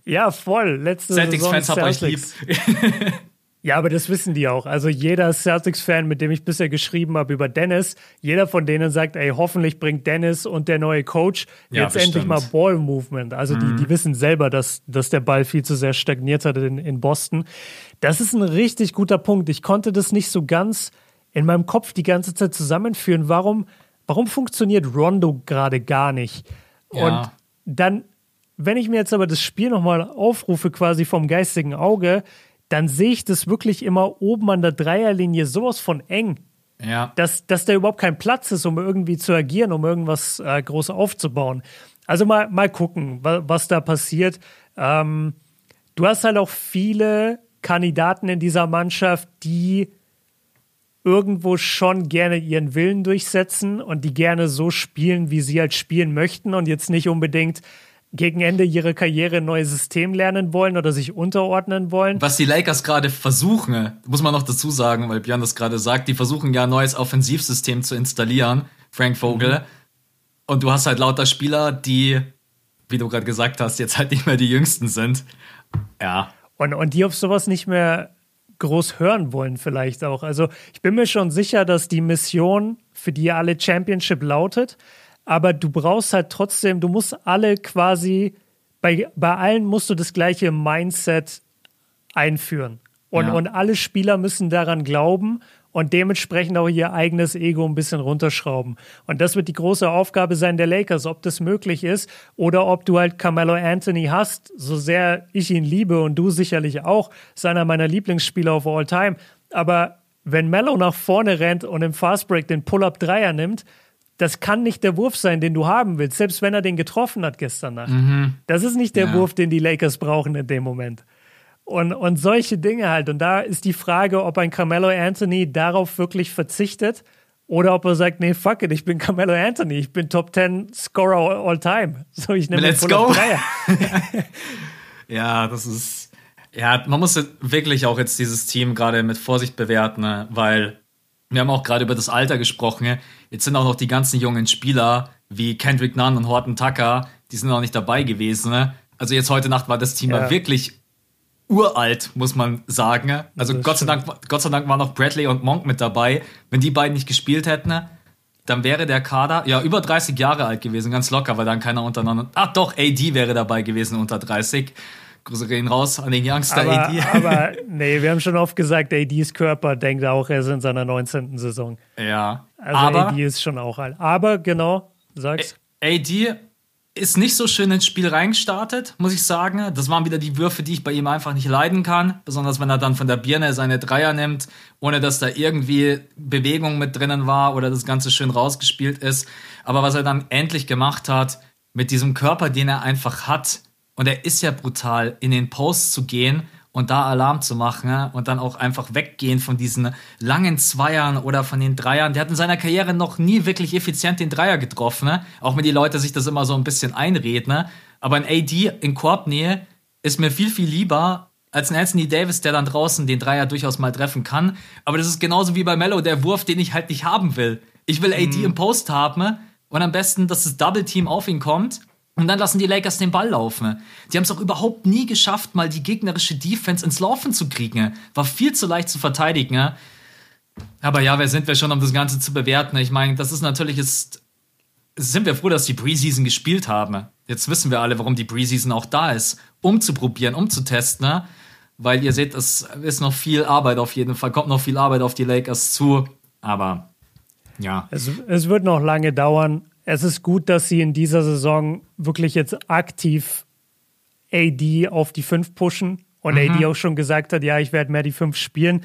Ja, voll. Letzte Celtics-Fans habt euch lieb. Ja, aber das wissen die auch. Also jeder Celtics-Fan, mit dem ich bisher geschrieben habe über Dennis, jeder von denen sagt, ey, hoffentlich bringt Dennis und der neue Coach ja, jetzt bestimmt. endlich mal Ball-Movement. Also mhm. die, die wissen selber, dass, dass der Ball viel zu sehr stagniert hat in, in Boston. Das ist ein richtig guter Punkt. Ich konnte das nicht so ganz in meinem Kopf die ganze Zeit zusammenführen. Warum, warum funktioniert Rondo gerade gar nicht? Ja. Und dann, wenn ich mir jetzt aber das Spiel nochmal aufrufe, quasi vom geistigen Auge, dann sehe ich das wirklich immer oben an der Dreierlinie sowas von eng. Ja. Dass, dass da überhaupt kein Platz ist, um irgendwie zu agieren, um irgendwas äh, groß aufzubauen. Also mal, mal gucken, was, was da passiert. Ähm, du hast halt auch viele Kandidaten in dieser Mannschaft, die irgendwo schon gerne ihren Willen durchsetzen und die gerne so spielen, wie sie halt spielen möchten und jetzt nicht unbedingt gegen Ende ihrer Karriere ein neues System lernen wollen oder sich unterordnen wollen. Was die Lakers gerade versuchen, muss man noch dazu sagen, weil Björn das gerade sagt, die versuchen ja ein neues Offensivsystem zu installieren, Frank Vogel. Mhm. Und du hast halt lauter Spieler, die, wie du gerade gesagt hast, jetzt halt nicht mehr die jüngsten sind. Ja. Und, und die auf sowas nicht mehr groß hören wollen, vielleicht auch. Also ich bin mir schon sicher, dass die Mission, für die alle Championship lautet, aber du brauchst halt trotzdem, du musst alle quasi, bei, bei allen musst du das gleiche Mindset einführen. Und, ja. und alle Spieler müssen daran glauben und dementsprechend auch ihr eigenes Ego ein bisschen runterschrauben. Und das wird die große Aufgabe sein der Lakers, ob das möglich ist oder ob du halt Carmelo Anthony hast, so sehr ich ihn liebe und du sicherlich auch, ist einer meiner Lieblingsspieler of all time. Aber wenn Mello nach vorne rennt und im Fastbreak den Pull-Up-Dreier nimmt, das kann nicht der Wurf sein, den du haben willst, selbst wenn er den getroffen hat gestern Nacht. Mhm. Das ist nicht der ja. Wurf, den die Lakers brauchen in dem Moment. Und, und solche Dinge halt. Und da ist die Frage, ob ein Carmelo Anthony darauf wirklich verzichtet oder ob er sagt, nee, fuck it, ich bin Carmelo Anthony, ich bin Top 10 Scorer all time. So, ich nehme Let's go. ja, das ist, ja, man muss wirklich auch jetzt dieses Team gerade mit Vorsicht bewerten, ne? weil wir haben auch gerade über das Alter gesprochen. Jetzt sind auch noch die ganzen jungen Spieler wie Kendrick Nunn und Horton Tucker, die sind auch nicht dabei gewesen. Ne? Also jetzt heute Nacht war das Team ja. wirklich uralt, muss man sagen. Also Gott sei, Dank, Gott sei Dank war noch Bradley und Monk mit dabei. Wenn die beiden nicht gespielt hätten, dann wäre der Kader ja über 30 Jahre alt gewesen, ganz locker, weil dann keiner untereinander. Ach doch, AD wäre dabei gewesen unter 30. Grüße gehen raus an den Youngster aber, AD. Aber nee, wir haben schon oft gesagt, ADs Körper denkt auch, er ist in seiner 19. Saison. Ja. Also aber, AD ist schon auch alt. Aber genau, sag's. AD ist nicht so schön ins Spiel reingestartet, muss ich sagen. Das waren wieder die Würfe, die ich bei ihm einfach nicht leiden kann. Besonders wenn er dann von der Birne seine Dreier nimmt, ohne dass da irgendwie Bewegung mit drinnen war oder das Ganze schön rausgespielt ist. Aber was er dann endlich gemacht hat, mit diesem Körper, den er einfach hat, und er ist ja brutal, in den Post zu gehen und da Alarm zu machen und dann auch einfach weggehen von diesen langen Zweiern oder von den Dreiern. Der hat in seiner Karriere noch nie wirklich effizient den Dreier getroffen, ne? auch wenn die Leute sich das immer so ein bisschen einreden. Ne? Aber ein AD in Korbnähe ist mir viel, viel lieber als ein Anthony Davis, der dann draußen den Dreier durchaus mal treffen kann. Aber das ist genauso wie bei Mello, der Wurf, den ich halt nicht haben will. Ich will AD mhm. im Post haben und am besten, dass das Double Team auf ihn kommt und dann lassen die Lakers den Ball laufen. Die haben es auch überhaupt nie geschafft, mal die gegnerische Defense ins Laufen zu kriegen. War viel zu leicht zu verteidigen. Aber ja, wer sind wir schon, um das Ganze zu bewerten? Ich meine, das ist natürlich ist. Sind wir froh, dass die Preseason gespielt haben. Jetzt wissen wir alle, warum die Preseason auch da ist. Um zu probieren, um zu testen. Weil ihr seht, es ist noch viel Arbeit auf jeden Fall. Kommt noch viel Arbeit auf die Lakers zu. Aber ja. Es, es wird noch lange dauern es ist gut, dass sie in dieser Saison wirklich jetzt aktiv AD auf die 5 pushen und mhm. AD auch schon gesagt hat, ja, ich werde mehr die 5 spielen.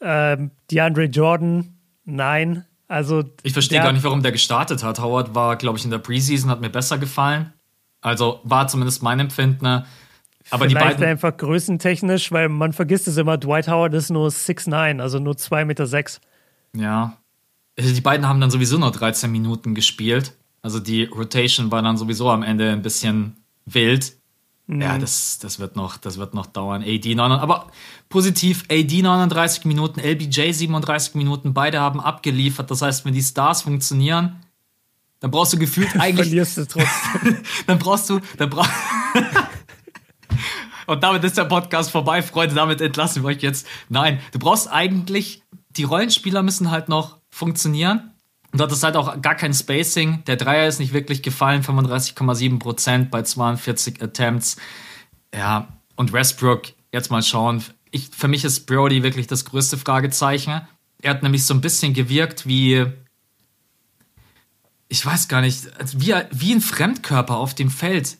Ähm, DeAndre Jordan, nein. Also ich verstehe gar nicht, warum der gestartet hat. Howard war, glaube ich, in der Preseason, hat mir besser gefallen. Also war zumindest mein Empfinden. Aber Vielleicht die beiden einfach größentechnisch, weil man vergisst es immer, Dwight Howard ist nur 6'9, also nur 2,6 Meter. Sechs. Ja, die beiden haben dann sowieso nur 13 Minuten gespielt. Also die Rotation war dann sowieso am Ende ein bisschen wild. Mhm. Ja, das, das, wird noch, das wird noch dauern. AD 9, aber positiv, AD 39 Minuten, LBJ 37 Minuten, beide haben abgeliefert. Das heißt, wenn die Stars funktionieren, dann brauchst du gefühlt eigentlich. Verlierst du trotzdem. dann brauchst du, dann brauchst Und damit ist der Podcast vorbei, Freunde. Damit entlassen wir euch jetzt. Nein, du brauchst eigentlich, die Rollenspieler müssen halt noch funktionieren. Und dort ist halt auch gar kein Spacing. Der Dreier ist nicht wirklich gefallen, 35,7% bei 42 Attempts. Ja, und Westbrook, jetzt mal schauen. Ich, für mich ist Brody wirklich das größte Fragezeichen. Er hat nämlich so ein bisschen gewirkt wie, ich weiß gar nicht, wie, wie ein Fremdkörper auf dem Feld.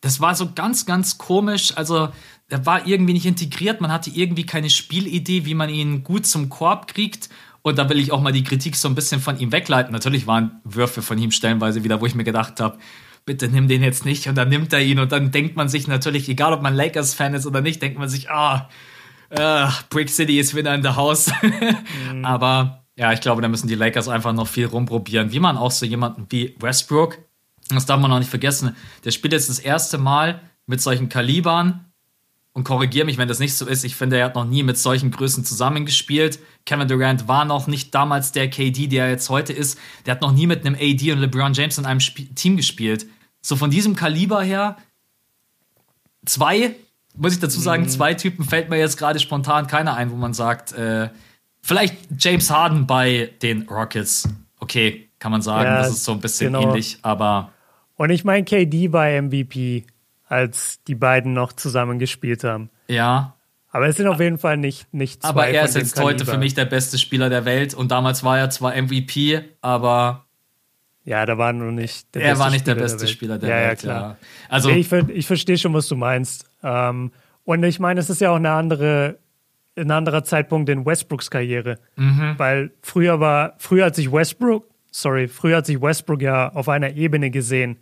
Das war so ganz, ganz komisch. Also, er war irgendwie nicht integriert. Man hatte irgendwie keine Spielidee, wie man ihn gut zum Korb kriegt. Und da will ich auch mal die Kritik so ein bisschen von ihm wegleiten. Natürlich waren Würfe von ihm stellenweise wieder, wo ich mir gedacht habe, bitte nimm den jetzt nicht. Und dann nimmt er ihn und dann denkt man sich natürlich, egal ob man Lakers-Fan ist oder nicht, denkt man sich, ah, äh, Brick City ist wieder in der Haus. mhm. Aber ja, ich glaube, da müssen die Lakers einfach noch viel rumprobieren. Wie man auch so jemanden wie Westbrook, das darf man auch nicht vergessen, der spielt jetzt das erste Mal mit solchen Kalibern und korrigiere mich, wenn das nicht so ist. Ich finde, er hat noch nie mit solchen Größen zusammengespielt. Kevin Durant war noch nicht damals der KD, der er jetzt heute ist. Der hat noch nie mit einem AD und LeBron James in einem Sp Team gespielt. So von diesem Kaliber her, zwei, muss ich dazu sagen, mhm. zwei Typen fällt mir jetzt gerade spontan keiner ein, wo man sagt, äh, vielleicht James Harden bei den Rockets. Okay, kann man sagen, ja, das ist so ein bisschen genau. ähnlich, aber. Und ich meine, KD war MVP als die beiden noch zusammen gespielt haben. Ja. Aber es sind auf jeden Fall nicht, nicht zwei Aber er ist jetzt Kaliber. heute für mich der beste Spieler der Welt und damals war er zwar MVP, aber ja, da war nur nicht der Er war nicht Spieler der beste der Spieler der ja, Welt. Ja, klar. Ja. Also, nee, ich, ich verstehe schon, was du meinst. Ähm, und ich meine, es ist ja auch eine andere, ein anderer Zeitpunkt in Westbrooks Karriere. Mhm. Weil früher war, früher hat sich Westbrook, sorry, früher hat sich Westbrook ja auf einer Ebene gesehen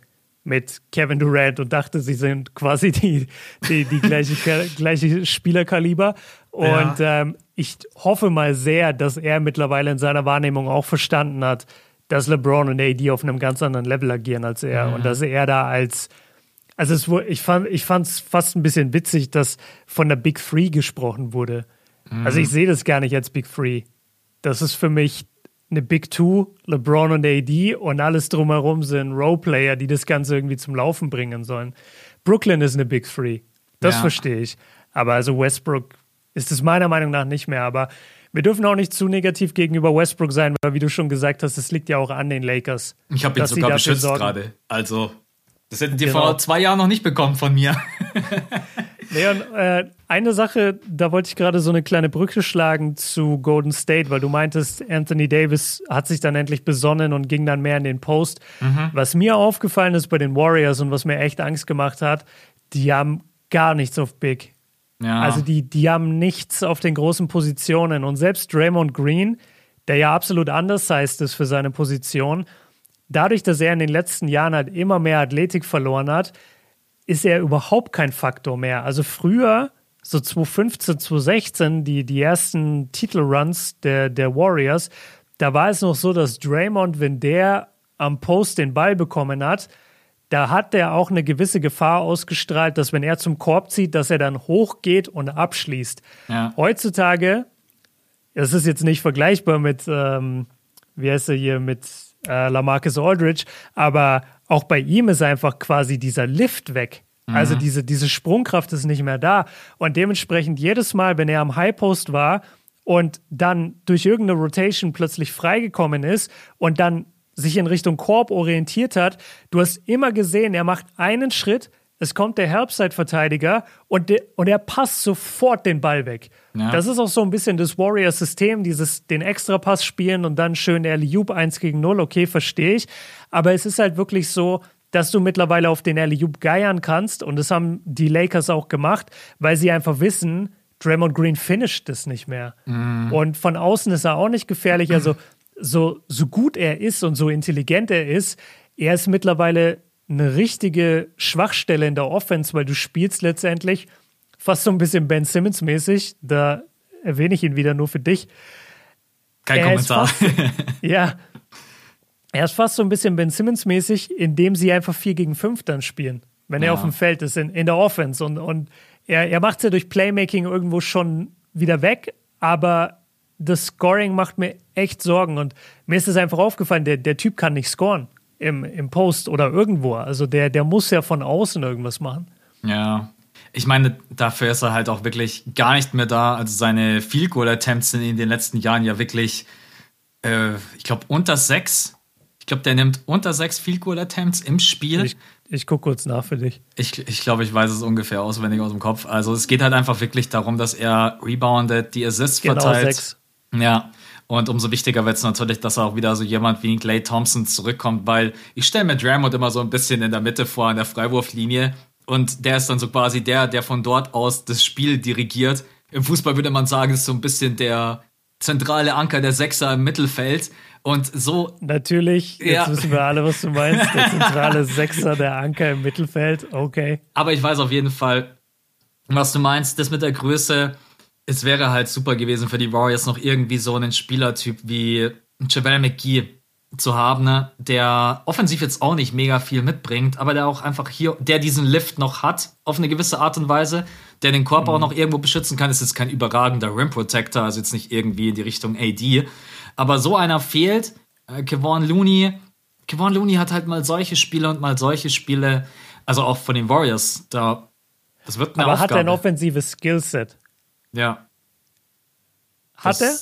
mit Kevin Durant und dachte, sie sind quasi die, die, die gleiche, gleiche Spielerkaliber. Und ja. ähm, ich hoffe mal sehr, dass er mittlerweile in seiner Wahrnehmung auch verstanden hat, dass LeBron und AD auf einem ganz anderen Level agieren als er. Mhm. Und dass er da als, also es, ich fand ich es fast ein bisschen witzig, dass von der Big Three gesprochen wurde. Mhm. Also ich sehe das gar nicht als Big Three. Das ist für mich eine Big Two, LeBron und AD und alles drumherum sind Roleplayer, die das Ganze irgendwie zum Laufen bringen sollen. Brooklyn ist eine Big Three. Das ja. verstehe ich. Aber also Westbrook ist es meiner Meinung nach nicht mehr. Aber wir dürfen auch nicht zu negativ gegenüber Westbrook sein, weil wie du schon gesagt hast, es liegt ja auch an den Lakers. Ich habe ihn sogar beschützt gerade. Also, das hätten die genau. vor zwei Jahren noch nicht bekommen von mir. und, äh, eine Sache, da wollte ich gerade so eine kleine Brücke schlagen zu Golden State, weil du meintest, Anthony Davis hat sich dann endlich besonnen und ging dann mehr in den Post. Mhm. Was mir aufgefallen ist bei den Warriors und was mir echt Angst gemacht hat, die haben gar nichts auf Big. Ja. Also die, die haben nichts auf den großen Positionen. Und selbst Draymond Green, der ja absolut undersized ist für seine Position, dadurch, dass er in den letzten Jahren halt immer mehr Athletik verloren hat, ist er überhaupt kein Faktor mehr. Also früher, so 2015, 2016, die, die ersten Titelruns der, der Warriors, da war es noch so, dass Draymond, wenn der am Post den Ball bekommen hat, da hat er auch eine gewisse Gefahr ausgestrahlt, dass wenn er zum Korb zieht, dass er dann hochgeht und abschließt. Ja. Heutzutage, das ist jetzt nicht vergleichbar mit, ähm, wie heißt er hier, mit äh, Lamarcus Aldridge, aber auch bei ihm ist einfach quasi dieser Lift weg. Mhm. Also diese, diese Sprungkraft ist nicht mehr da. Und dementsprechend jedes Mal, wenn er am High Post war und dann durch irgendeine Rotation plötzlich freigekommen ist und dann sich in Richtung Korb orientiert hat, du hast immer gesehen, er macht einen Schritt, es kommt der Herbstside-Verteidiger und, und er passt sofort den Ball weg. Ja. Das ist auch so ein bisschen das Warrior-System, dieses den Extrapass spielen und dann schön Liub 1 gegen 0, okay, verstehe ich. Aber es ist halt wirklich so, dass du mittlerweile auf den Liub geiern kannst und das haben die Lakers auch gemacht, weil sie einfach wissen, Draymond Green finisht es nicht mehr. Mhm. Und von außen ist er auch nicht gefährlich. Also so, so gut er ist und so intelligent er ist, er ist mittlerweile eine richtige Schwachstelle in der Offense, weil du spielst letztendlich fast so ein bisschen Ben Simmons mäßig. Da erwähne ich ihn wieder nur für dich. Kein er Kommentar. Fast, ja. Er ist fast so ein bisschen Ben Simmons mäßig, indem sie einfach 4 gegen 5 dann spielen, wenn ja. er auf dem Feld ist, in, in der Offense. Und, und er, er macht es ja durch Playmaking irgendwo schon wieder weg, aber das Scoring macht mir echt Sorgen. Und mir ist es einfach aufgefallen, der, der Typ kann nicht scoren im, im Post oder irgendwo. Also der, der muss ja von außen irgendwas machen. Ja. Ich meine, dafür ist er halt auch wirklich gar nicht mehr da. Also seine Field Goal Attempts sind in den letzten Jahren ja wirklich, äh, ich glaube, unter sechs. Ich glaube, der nimmt unter sechs Field Goal Attempts im Spiel. Ich, ich gucke kurz nach für dich. Ich, ich glaube, ich weiß es ungefähr auswendig aus dem Kopf. Also es geht halt einfach wirklich darum, dass er reboundet, die Assists genau, verteilt. Sechs. Ja, und umso wichtiger wird es natürlich, dass auch wieder so jemand wie Clay Thompson zurückkommt, weil ich stelle mir Draymond immer so ein bisschen in der Mitte vor, an der Freiwurflinie. Und der ist dann so quasi der, der von dort aus das Spiel dirigiert. Im Fußball würde man sagen, ist so ein bisschen der zentrale Anker der Sechser im Mittelfeld. Und so. Natürlich, jetzt ja. wissen wir alle, was du meinst. Der zentrale Sechser, der Anker im Mittelfeld. Okay. Aber ich weiß auf jeden Fall, was du meinst. Das mit der Größe es wäre halt super gewesen für die Warriors noch irgendwie so einen Spielertyp wie JaVale McGee zu haben, ne? der offensiv jetzt auch nicht mega viel mitbringt, aber der auch einfach hier, der diesen Lift noch hat, auf eine gewisse Art und Weise, der den Körper mhm. auch noch irgendwo beschützen kann. Ist kein überragender Rim Protector, also jetzt nicht irgendwie in die Richtung AD. Aber so einer fehlt. Äh, Kevon Looney, Kevon Looney hat halt mal solche Spiele und mal solche Spiele, also auch von den Warriors, da, das wird eine Aber Aufgabe. hat er ein offensives Skillset? Ja. Hat er?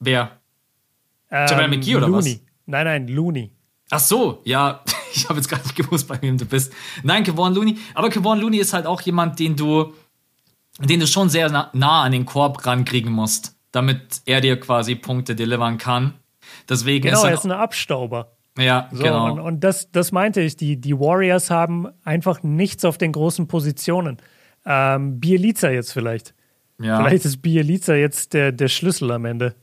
Wer? Ähm, Jamal McGee oder Looney. was? Nein, nein, Looney. Ach so, ja, ich habe jetzt gar nicht gewusst, bei wem du bist. Nein, Kevon Looney. Aber Kevon Looney ist halt auch jemand, den du den du schon sehr nah, nah an den Korb rankriegen musst, damit er dir quasi Punkte delivern kann. Deswegen genau, ist er ist ein Abstauber. Ja, so, genau. Und, und, das, das meinte ich. Die, die Warriors haben einfach nichts auf den großen Positionen. Ähm, Bielica jetzt vielleicht. Ja. Vielleicht ist Bielica jetzt der, der Schlüssel am Ende.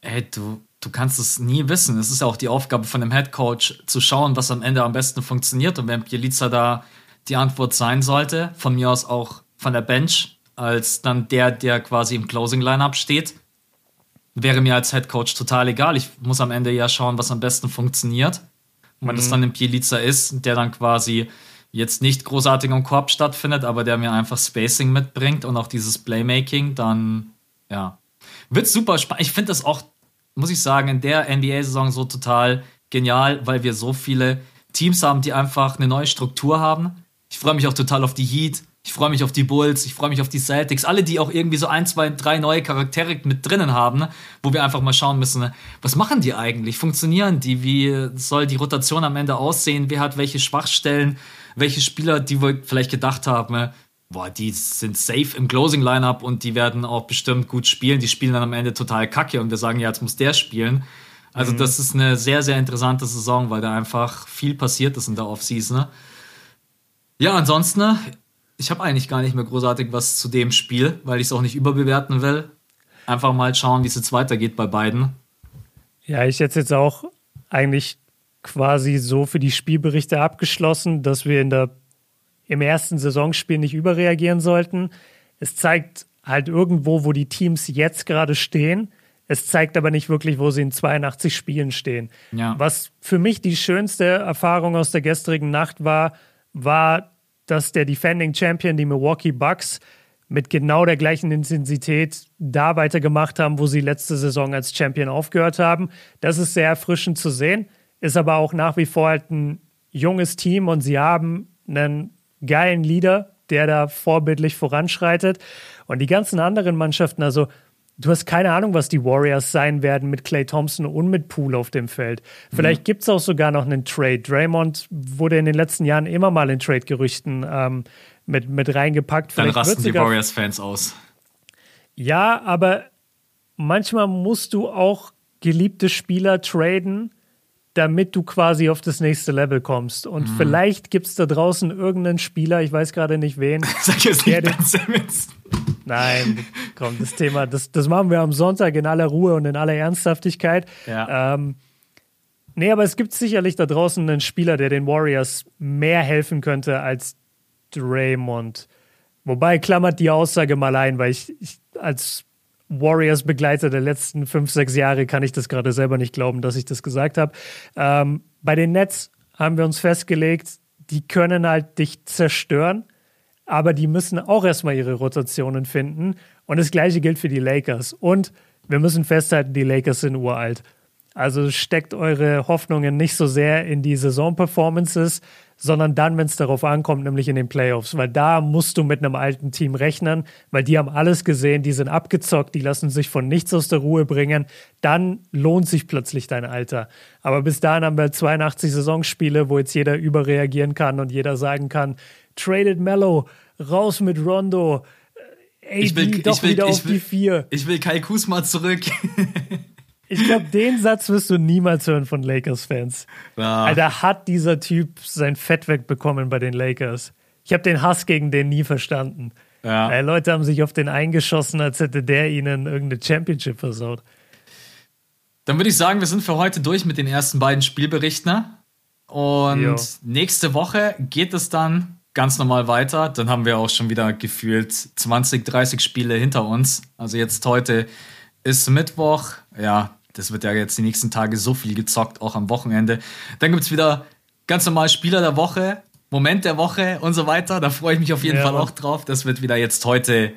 Ey, du, du kannst es nie wissen. Es ist ja auch die Aufgabe von dem Head Coach, zu schauen, was am Ende am besten funktioniert. Und wenn Bielica da die Antwort sein sollte, von mir aus auch von der Bench, als dann der, der quasi im Closing Lineup steht, wäre mir als Head Coach total egal. Ich muss am Ende ja schauen, was am besten funktioniert. Und wenn mhm. das dann ein Bielica ist, der dann quasi jetzt nicht großartig im Korb stattfindet, aber der mir einfach Spacing mitbringt und auch dieses Playmaking, dann ja, wird super spannend. Ich finde das auch muss ich sagen, in der NBA-Saison so total genial, weil wir so viele Teams haben, die einfach eine neue Struktur haben. Ich freue mich auch total auf die Heat. Ich freue mich auf die Bulls, ich freue mich auf die Celtics, alle, die auch irgendwie so ein, zwei, drei neue Charaktere mit drinnen haben, wo wir einfach mal schauen müssen, was machen die eigentlich? Funktionieren die? Wie soll die Rotation am Ende aussehen? Wer hat welche Schwachstellen? Welche Spieler, die wir vielleicht gedacht haben, boah, die sind safe im Closing Lineup und die werden auch bestimmt gut spielen. Die spielen dann am Ende total kacke und wir sagen, ja, jetzt muss der spielen. Also, mhm. das ist eine sehr, sehr interessante Saison, weil da einfach viel passiert ist in der Offseason. Ja, ansonsten, ich habe eigentlich gar nicht mehr großartig was zu dem Spiel, weil ich es auch nicht überbewerten will. Einfach mal schauen, wie es jetzt weitergeht bei beiden. Ja, ich hätte jetzt auch eigentlich quasi so für die Spielberichte abgeschlossen, dass wir in der im ersten Saisonspiel nicht überreagieren sollten. Es zeigt halt irgendwo, wo die Teams jetzt gerade stehen. Es zeigt aber nicht wirklich, wo sie in 82 Spielen stehen. Ja. Was für mich die schönste Erfahrung aus der gestrigen Nacht war, war, dass der Defending Champion, die Milwaukee Bucks, mit genau der gleichen Intensität da weitergemacht haben, wo sie letzte Saison als Champion aufgehört haben. Das ist sehr erfrischend zu sehen, ist aber auch nach wie vor halt ein junges Team und sie haben einen geilen Leader, der da vorbildlich voranschreitet. Und die ganzen anderen Mannschaften, also du hast keine Ahnung, was die Warriors sein werden mit Clay Thompson und mit Poole auf dem Feld. Vielleicht mhm. gibt es auch sogar noch einen Trade. Draymond wurde in den letzten Jahren immer mal in Trade-Gerüchten ähm, mit, mit reingepackt. Vielleicht Dann rasten die Warriors-Fans aus. Ja, aber manchmal musst du auch geliebte Spieler traden, damit du quasi auf das nächste Level kommst. Und mhm. vielleicht gibt es da draußen irgendeinen Spieler, ich weiß gerade nicht wen. Sag jetzt nicht Ben Simmons. Nein, komm, das Thema, das, das machen wir am Sonntag in aller Ruhe und in aller Ernsthaftigkeit. Ja. Ähm, nee, aber es gibt sicherlich da draußen einen Spieler, der den Warriors mehr helfen könnte als Draymond. Wobei klammert die Aussage mal ein, weil ich, ich als Warriors-Begleiter der letzten fünf, sechs Jahre kann ich das gerade selber nicht glauben, dass ich das gesagt habe. Ähm, bei den Nets haben wir uns festgelegt, die können halt dich zerstören, aber die müssen auch erstmal ihre Rotationen finden. Und das gleiche gilt für die Lakers. Und wir müssen festhalten, die Lakers sind uralt. Also steckt eure Hoffnungen nicht so sehr in die Saison-Performances, sondern dann, wenn es darauf ankommt, nämlich in den Playoffs, weil da musst du mit einem alten Team rechnen, weil die haben alles gesehen, die sind abgezockt, die lassen sich von nichts aus der Ruhe bringen, dann lohnt sich plötzlich dein Alter. Aber bis dahin haben wir 82 Saisonspiele, wo jetzt jeder überreagieren kann und jeder sagen kann, traded Mellow, raus mit Rondo, AD ich will, doch ich will, wieder ich auf will, die vier. Ich will Kai Kusma zurück. Ich glaube, den Satz wirst du niemals hören von Lakers-Fans. Ja. Alter, hat dieser Typ sein Fett wegbekommen bei den Lakers. Ich habe den Hass gegen den nie verstanden. Ja. Ey, Leute haben sich auf den eingeschossen, als hätte der ihnen irgendeine Championship versaut. Dann würde ich sagen, wir sind für heute durch mit den ersten beiden Spielberichten. Und jo. nächste Woche geht es dann ganz normal weiter. Dann haben wir auch schon wieder gefühlt 20, 30 Spiele hinter uns. Also jetzt heute ist Mittwoch. Ja, das wird ja jetzt die nächsten Tage so viel gezockt, auch am Wochenende. Dann gibt es wieder ganz normal Spieler der Woche, Moment der Woche und so weiter. Da freue ich mich auf jeden ja. Fall auch drauf. Das wird wieder jetzt heute.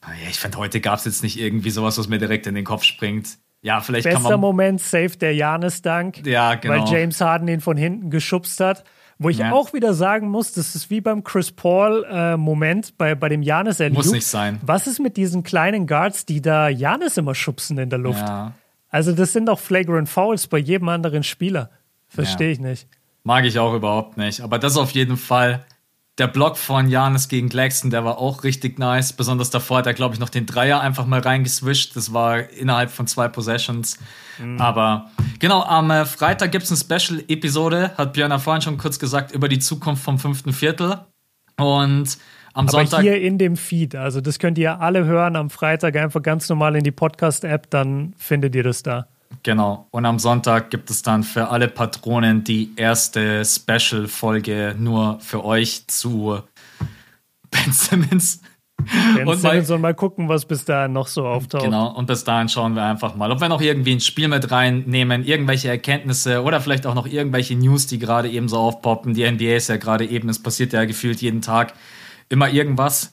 Ah ich fand, heute gab es jetzt nicht irgendwie sowas, was mir direkt in den Kopf springt. Ja, vielleicht Bester kann man. Moment, safe der Janis-Dank. Ja, genau. Weil James Harden ihn von hinten geschubst hat. Wo ich ja. auch wieder sagen muss, das ist wie beim Chris Paul-Moment äh, bei, bei dem Janis Muss nicht sein. Was ist mit diesen kleinen Guards, die da Janis immer schubsen in der Luft? Ja. Also, das sind doch Flagrant Fouls bei jedem anderen Spieler. Verstehe ja. ich nicht. Mag ich auch überhaupt nicht. Aber das auf jeden Fall der Block von Janis gegen Claxton, der war auch richtig nice. Besonders davor hat er, glaube ich, noch den Dreier einfach mal reingeswischt. Das war innerhalb von zwei Possessions. Mhm. Aber genau, am äh, Freitag gibt es eine Special-Episode, hat Björn ja vorhin schon kurz gesagt, über die Zukunft vom fünften Viertel. Und am Aber Sonntag. hier in dem Feed, also das könnt ihr alle hören am Freitag einfach ganz normal in die Podcast-App, dann findet ihr das da. Genau. Und am Sonntag gibt es dann für alle Patronen die erste Special-Folge nur für euch zu Ben Simmons. Ben und Simmons mal, und mal gucken, was bis dahin noch so auftaucht. Genau, und bis dahin schauen wir einfach mal, ob wir noch irgendwie ein Spiel mit reinnehmen, irgendwelche Erkenntnisse oder vielleicht auch noch irgendwelche News, die gerade eben so aufpoppen. Die NBA ist ja gerade eben, es passiert ja gefühlt jeden Tag immer irgendwas.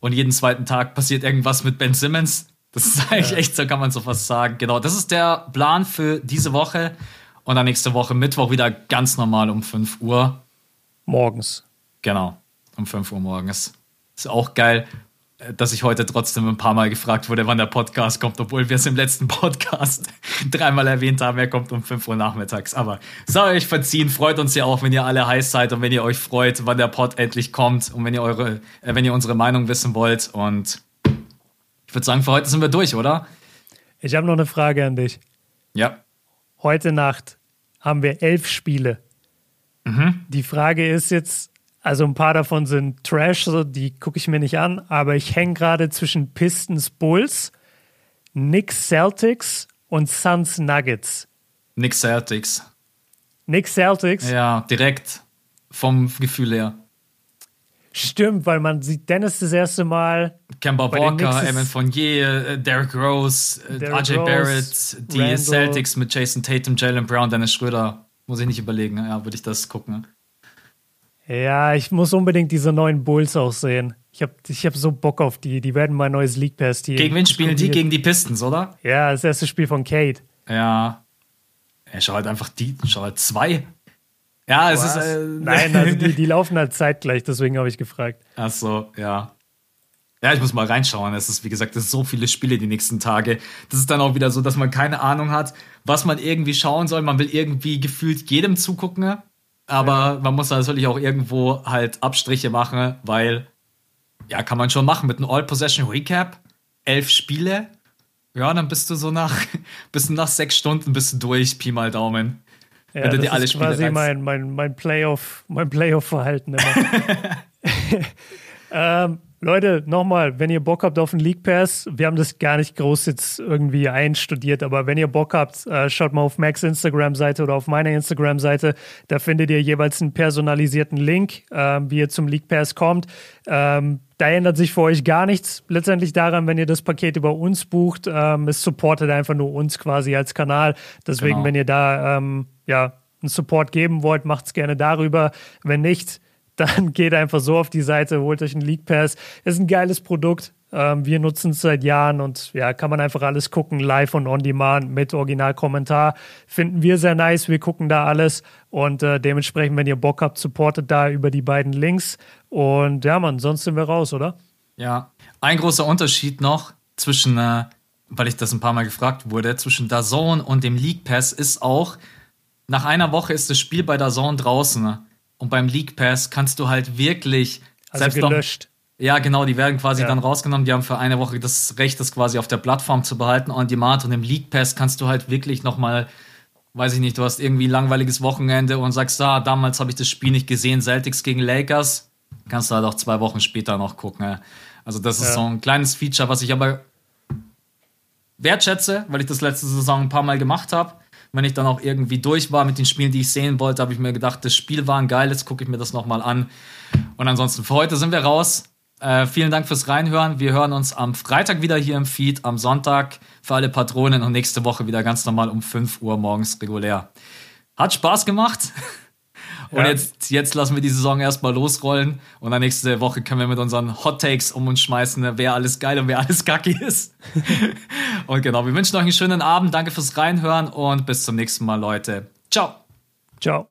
Und jeden zweiten Tag passiert irgendwas mit Ben Simmons. Das ist eigentlich ja. echt, so kann man so fast sagen. Genau, das ist der Plan für diese Woche. Und dann nächste Woche Mittwoch wieder ganz normal um 5 Uhr. Morgens. Genau, um 5 Uhr morgens. Ist auch geil, dass ich heute trotzdem ein paar Mal gefragt wurde, wann der Podcast kommt, obwohl wir es im letzten Podcast dreimal erwähnt haben, er kommt um 5 Uhr nachmittags. Aber soll euch verziehen, freut uns ja auch, wenn ihr alle heiß seid und wenn ihr euch freut, wann der Pod endlich kommt und wenn ihr eure, äh, wenn ihr unsere Meinung wissen wollt. Und ich würde sagen, für heute sind wir durch, oder? Ich habe noch eine Frage an dich. Ja. Heute Nacht haben wir elf Spiele. Mhm. Die Frage ist jetzt, also ein paar davon sind Trash, so, die gucke ich mir nicht an, aber ich hänge gerade zwischen Pistons Bulls, Knicks Celtics und Suns Nuggets. Knicks Celtics. Knicks Celtics? Ja, direkt vom Gefühl her. Stimmt, weil man sieht Dennis das erste Mal. Kemba Walker, Evan Fournier, äh, Derrick Rose, äh, Derrick RJ Rose, Barrett, die Randall. Celtics mit Jason Tatum, Jalen Brown, Dennis Schröder. Muss ich nicht überlegen, ja, würde ich das gucken. Ja, ich muss unbedingt diese neuen Bulls auch sehen. Ich habe ich hab so Bock auf die. Die werden mein neues League Pass Team. Gegen wen spielen die? Gegen die Pistons, oder? Ja, das erste Spiel von Kate. Ja. Er schaut halt einfach die, schau halt zwei. Ja, es ist. Äh, Nein, also die, die laufen halt zeitgleich, deswegen habe ich gefragt. Ach so, ja. Ja, ich muss mal reinschauen. Es ist, wie gesagt, es ist so viele Spiele die nächsten Tage. Das ist dann auch wieder so, dass man keine Ahnung hat, was man irgendwie schauen soll. Man will irgendwie gefühlt jedem zugucken. Aber ja. man muss natürlich auch irgendwo halt Abstriche machen, weil, ja, kann man schon machen mit einem All-Possession Recap. Elf Spiele. Ja, dann bist du so nach, bist du nach sechs Stunden bist du durch, Pi mal Daumen. Ja, wenn du dir alle ist Spiele quasi mein, mein, mein Playoff, mein Playoff-Verhalten immer. ähm, Leute, nochmal, wenn ihr Bock habt auf den League Pass, wir haben das gar nicht groß jetzt irgendwie einstudiert, aber wenn ihr Bock habt, äh, schaut mal auf Max Instagram-Seite oder auf meiner Instagram-Seite. Da findet ihr jeweils einen personalisierten Link, äh, wie ihr zum League Pass kommt. Ähm, da ändert sich für euch gar nichts. Letztendlich daran, wenn ihr das Paket über uns bucht, ähm, es supportet einfach nur uns quasi als Kanal. Deswegen, genau. wenn ihr da ähm, ja, einen Support geben wollt, macht es gerne darüber. Wenn nicht, dann geht einfach so auf die Seite, holt euch einen League Pass. Ist ein geiles Produkt. Ähm, wir nutzen es seit Jahren und ja, kann man einfach alles gucken, live und on demand mit Originalkommentar. Finden wir sehr nice. Wir gucken da alles und äh, dementsprechend, wenn ihr Bock habt, supportet da über die beiden Links. Und ja, man, sonst sind wir raus, oder? Ja, ein großer Unterschied noch zwischen, äh, weil ich das ein paar Mal gefragt wurde, zwischen DAZN und dem League Pass ist auch, nach einer Woche ist das Spiel bei DAZN draußen. Und beim League Pass kannst du halt wirklich also selbst gelöscht. Noch, ja, genau, die werden quasi ja. dann rausgenommen. Die haben für eine Woche das Recht, das quasi auf der Plattform zu behalten, on demand. Und im League Pass kannst du halt wirklich nochmal, weiß ich nicht, du hast irgendwie ein langweiliges Wochenende und sagst, ah, damals habe ich das Spiel nicht gesehen, Celtics gegen Lakers. Kannst du halt auch zwei Wochen später noch gucken. Also, das ist ja. so ein kleines Feature, was ich aber wertschätze, weil ich das letzte Saison ein paar Mal gemacht habe wenn ich dann auch irgendwie durch war mit den Spielen, die ich sehen wollte, habe ich mir gedacht, das Spiel war ein geiles, gucke ich mir das nochmal an. Und ansonsten für heute sind wir raus. Äh, vielen Dank fürs Reinhören. Wir hören uns am Freitag wieder hier im Feed, am Sonntag für alle Patronen und nächste Woche wieder ganz normal um 5 Uhr morgens regulär. Hat Spaß gemacht. Und ja. jetzt, jetzt lassen wir die Saison erstmal losrollen. Und dann nächste Woche können wir mit unseren Hot Takes um uns schmeißen, wer alles geil und wer alles kacke ist. und genau, wir wünschen euch einen schönen Abend. Danke fürs Reinhören und bis zum nächsten Mal, Leute. Ciao. Ciao.